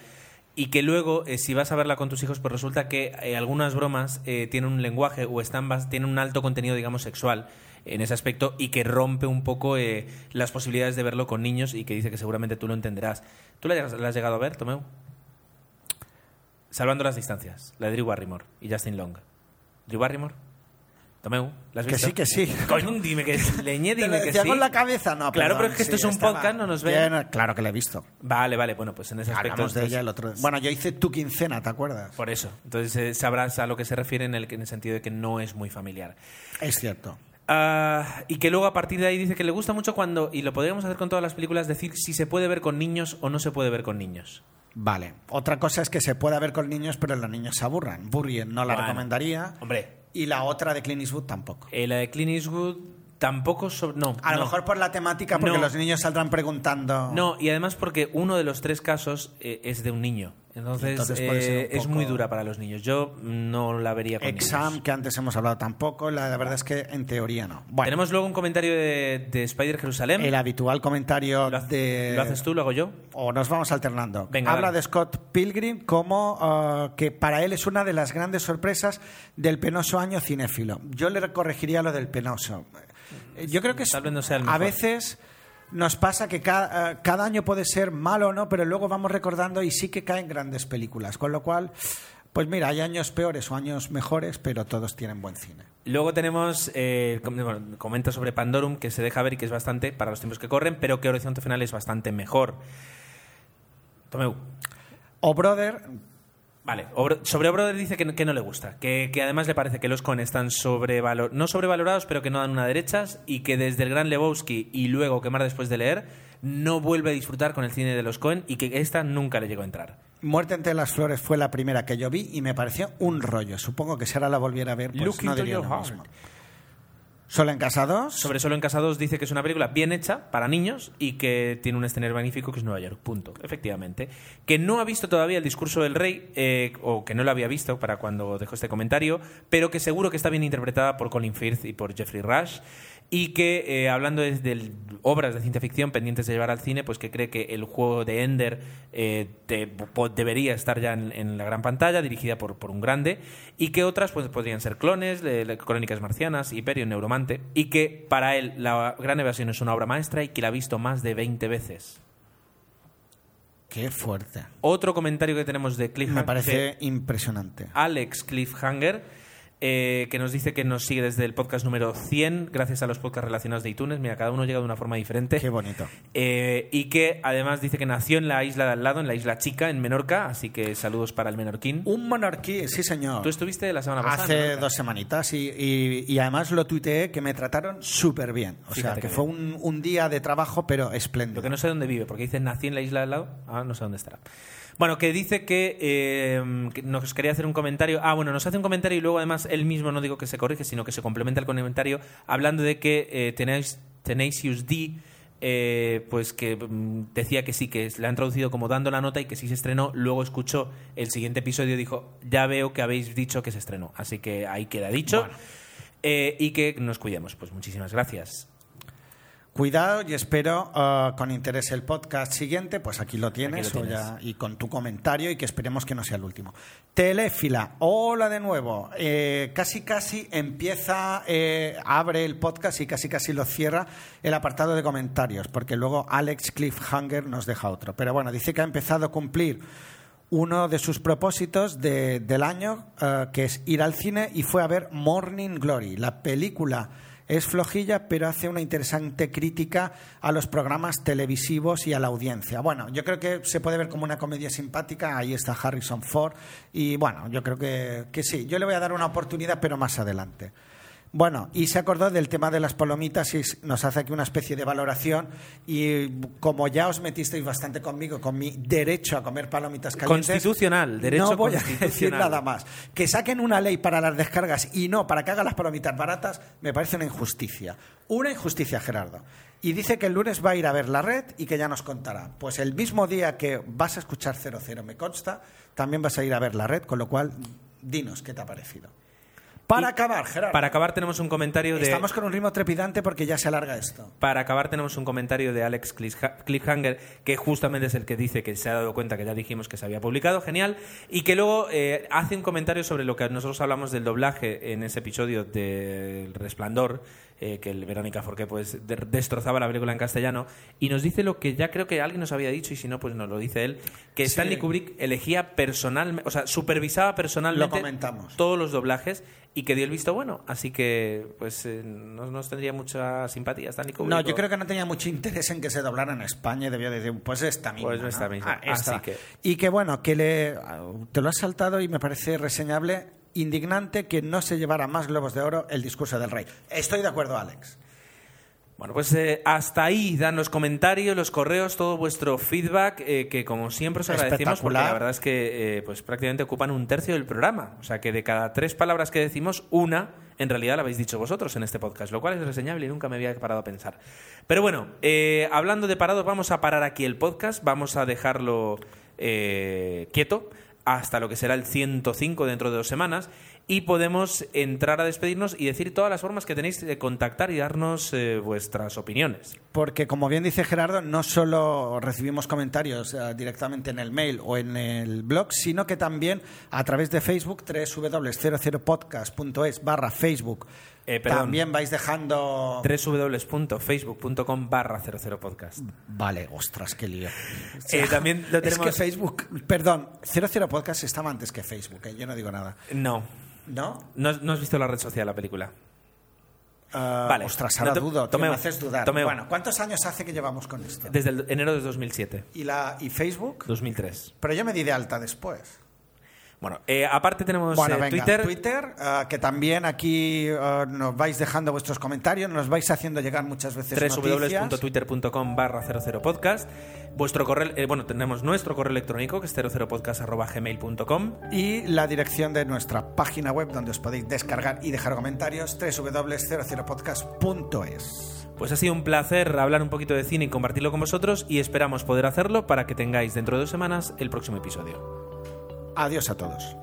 Y que luego, eh, si vas a verla con tus hijos, pues resulta que eh, algunas bromas eh, tienen un lenguaje o están tienen un alto contenido, digamos, sexual en ese aspecto y que rompe un poco eh, las posibilidades de verlo con niños y que dice que seguramente tú lo entenderás. ¿Tú la, has- la has llegado a ver, Tomeu? Salvando las distancias, la de Drew Barrymore y Justin Long. ¿Drew Barrymore? Tomeu, ¿la has Que visto? sí, que sí. Coño, dime que (laughs) leñé, dime que sí. con la cabeza, no. Claro, perdón, pero es que esto sí, es un estaba podcast, no nos bien, claro que la he visto. Vale, vale, bueno, pues en ese aspecto... Hablamos de ella el otro Bueno, yo hice tu quincena, ¿te acuerdas? Por eso. Entonces eh, sabrás a lo que se refiere en el, en el sentido de que no es muy familiar. Es cierto. Ah, y que luego a partir de ahí dice que le gusta mucho cuando, y lo podríamos hacer con todas las películas, decir si se puede ver con niños o no se puede ver con niños. Vale. Otra cosa es que se puede ver con niños, pero los niños se aburran. Burrien no la Bueno, recomendaría. Hombre, Y la otra de Clint Eastwood tampoco. eh, la de Clint Eastwood tampoco... so- no, A lo mejor por la temática, porque No. los niños saldrán preguntando. No, y además porque uno de los tres casos eh, es de un niño. Entonces, eh, es muy dura para los niños. Yo no la vería con Exam, niños. que antes hemos hablado tampoco. La, la verdad es que en teoría no. Bueno, Tenemos luego un comentario de, de Spider Jerusalem. el habitual comentario ¿Lo, de. ¿Lo haces tú, lo hago yo? o nos vamos alternando. Venga, Habla de Scott Pilgrim como ah, que para él es una de las grandes sorpresas del penoso año cinéfilo. Yo le corregiría lo del penoso. Eh, Yo creo que es- Tal vez no sea el a veces nos pasa que ah, cada año puede ser malo o no, pero luego vamos recordando y sí que caen grandes películas. Con lo cual, pues mira, hay años peores o años mejores, pero todos tienen buen cine. Luego tenemos, eh, com- bueno, comenta sobre Pandorum, que se deja ver y que es bastante para los tiempos que corren, pero que Horizonte Final es bastante mejor. Tomeu. O Brother, Vale, sobre Brother dice que, no- que no le gusta, que, que además le parece que los Coen están sobrevalor, no sobrevalorados, pero que no dan una derechas y que desde el gran Lebowski y luego quemar después de leer, no vuelve a disfrutar con el cine de los Coen y que esta nunca le llegó a entrar. Muerte entre las flores fue la primera que yo vi y me pareció un rollo. Supongo que si ahora la volviera a ver, pues Look no diría lo mismo. Solo en Casa 2. Sobre Solo en Casa 2 dice que es una película bien hecha para niños y que tiene un escenario magnífico que es Nueva York. Punto. Efectivamente. Que no ha visto todavía el discurso del rey, eh, o que no lo había visto para cuando dejó este comentario, pero que seguro que está bien interpretada por Colin Firth y por Jeffrey Rush. Y que, eh, hablando de, de obras de ciencia ficción pendientes de llevar al cine, pues que cree que el juego de Ender eh, po- debería estar ya en, en la gran pantalla, dirigida por, por un grande, y que otras pues, podrían ser clones, le- le- Crónicas Marcianas, Hyperion, Neuromante, y que para él La Gran Evasión es una obra maestra y que la ha visto más de 20 veces. Qué fuerte. Otro comentario que tenemos de Cliffhanger. Me parece impresionante. Alex Cliffhanger, eh, que nos dice que nos sigue desde el podcast número 100, gracias a los podcasts relacionados de iTunes. Mira, cada uno llega de una forma diferente. Qué bonito. Eh, y que además dice que nació en la isla de al lado, en la isla chica, en Menorca, así que saludos para el menorquín. Un monarquí, sí señor. Tú estuviste la semana pasada. Hace dos semanitas y, y- y además lo tuiteé que me trataron súper bien. O Fíjate sea, que fue un, un día de trabajo, pero Lo espléndido. que no sé dónde vive, porque dice nací en la isla de al lado, ah, no sé dónde estará. Bueno, que dice que, eh, que nos quería hacer un comentario. Ah, bueno, nos hace un comentario y luego además él mismo no digo que se corrige, sino que se complementa el comentario hablando de que eh, Tenacious, Tenacious D, eh, pues que mm, decía que sí, que le han traducido como dando la nota y que sí se estrenó. Luego escuchó el siguiente episodio y dijo, ya veo que habéis dicho que se estrenó. Así que ahí queda dicho. Eh, y que nos cuidemos. Pues muchísimas gracias. Cuidado y espero uh, con interés el podcast siguiente, pues aquí lo tienes, Aquí lo o tienes. ya- y con tu comentario y que esperemos que no sea el último. Teléfila, hola de nuevo. Eh, casi casi empieza, eh, abre el podcast y casi casi lo cierra el apartado de comentarios, porque luego Alex Cliffhanger nos deja otro. Pero bueno, dice que ha empezado a cumplir uno de sus propósitos de- del año, eh, que es ir al cine, y fue a ver Morning Glory. La película es flojilla, pero hace una interesante crítica a los programas televisivos y a la audiencia. Bueno, yo creo que se puede ver como una comedia simpática. Ahí está Harrison Ford. Y bueno, yo creo que, que sí. Yo le voy a dar una oportunidad, pero más adelante. Bueno, y se acordó del tema de las palomitas y nos hace aquí una especie de valoración. Y como ya os metisteis bastante conmigo con mi derecho a comer palomitas calientes, Constitucional, derecho no voy a decir nada más. Que saquen una ley para las descargas y no para que hagan las palomitas baratas, me parece una injusticia. Una injusticia, Gerardo. Y dice que el lunes va a ir a ver la red y que ya nos contará. Pues el mismo día que vas a escuchar 00, me consta, también vas a ir a ver la red, con lo cual, dinos qué te ha parecido. Para acabar, Gerardo. Para acabar tenemos un comentario de... Estamos con un ritmo trepidante porque ya se alarga esto. Para acabar tenemos un comentario de Alex Cliffha- Cliffhanger, que justamente es el que dice que se ha dado cuenta que ya dijimos que se había publicado, genial, y que luego eh, hace un comentario sobre lo que nosotros hablamos del doblaje en ese episodio del Resplandor, eh, que el Verónica Forqué pues de- destrozaba la película en castellano, y nos dice lo que ya creo que alguien nos había dicho, y si no, pues nos lo dice él, que Sí. Stanley Kubrick elegía personalmente, o sea, supervisaba personalmente Lo comentamos. todos los doblajes y que dio el visto bueno, así que pues eh, no nos tendría mucha simpatía Stanley Kubrick. No, yo creo que no tenía mucho interés en que se doblara en España y debió decir, pues esta misma. Pues esta ¿no? misma. Ah, esta. Así que- Y que bueno, que le, te lo has saltado y me parece reseñable, indignante que no se llevara más globos de oro el discurso del rey. Estoy de acuerdo, Alex. Bueno, pues eh, hasta ahí dan los comentarios, los correos, todo vuestro feedback, eh, que como siempre os agradecemos porque la verdad es que eh, pues prácticamente ocupan un tercio del programa. O sea que de cada tres palabras que decimos, una en realidad la habéis dicho vosotros en este podcast, lo cual es reseñable y nunca me había parado a pensar. Pero bueno, hablando de parados, vamos a parar aquí el podcast, vamos a dejarlo quieto hasta lo que será el 105 dentro de dos semanas y podemos entrar a despedirnos y decir todas las formas que tenéis de contactar y darnos eh, vuestras opiniones. Porque, como bien dice Gerardo, no solo recibimos comentarios eh, directamente en el mail o en el blog, sino que también a través de Facebook, www.00podcast.es barra Facebook. Eh, perdón. también vais dejando... www.facebook.com barra 00podcast. Vale, ostras, qué lío. Eh, también lo Es tenemos- que Facebook, perdón, 00 Podcast estaba antes que Facebook, eh, yo no digo nada. No. ¿No? ¿No, has- no has visto la red social, la película? Ah, Vale. Ostras, ahora No dudo, Tomeo, me haces dudar. Tomeo. Bueno, ¿cuántos años hace que llevamos con esto? Desde el enero de 2007. ¿Y, la, ¿Y Facebook? 2003. Pero yo me di de alta después. Bueno, eh, aparte tenemos Bueno, eh, venga, Twitter. ah, que también aquí ah, nos vais dejando vuestros comentarios, nos vais haciendo llegar muchas veces www.twitter.com barra 00podcast. Vuestro correo, eh, bueno, tenemos nuestro correo electrónico que es 00podcast.gmail.com. Y la dirección de nuestra página web donde os podéis descargar y dejar comentarios, www.00podcast.es. Pues ha sido un placer hablar un poquito de cine y compartirlo con vosotros y esperamos poder hacerlo para que tengáis dentro de dos semanas el próximo episodio. Adiós a todos.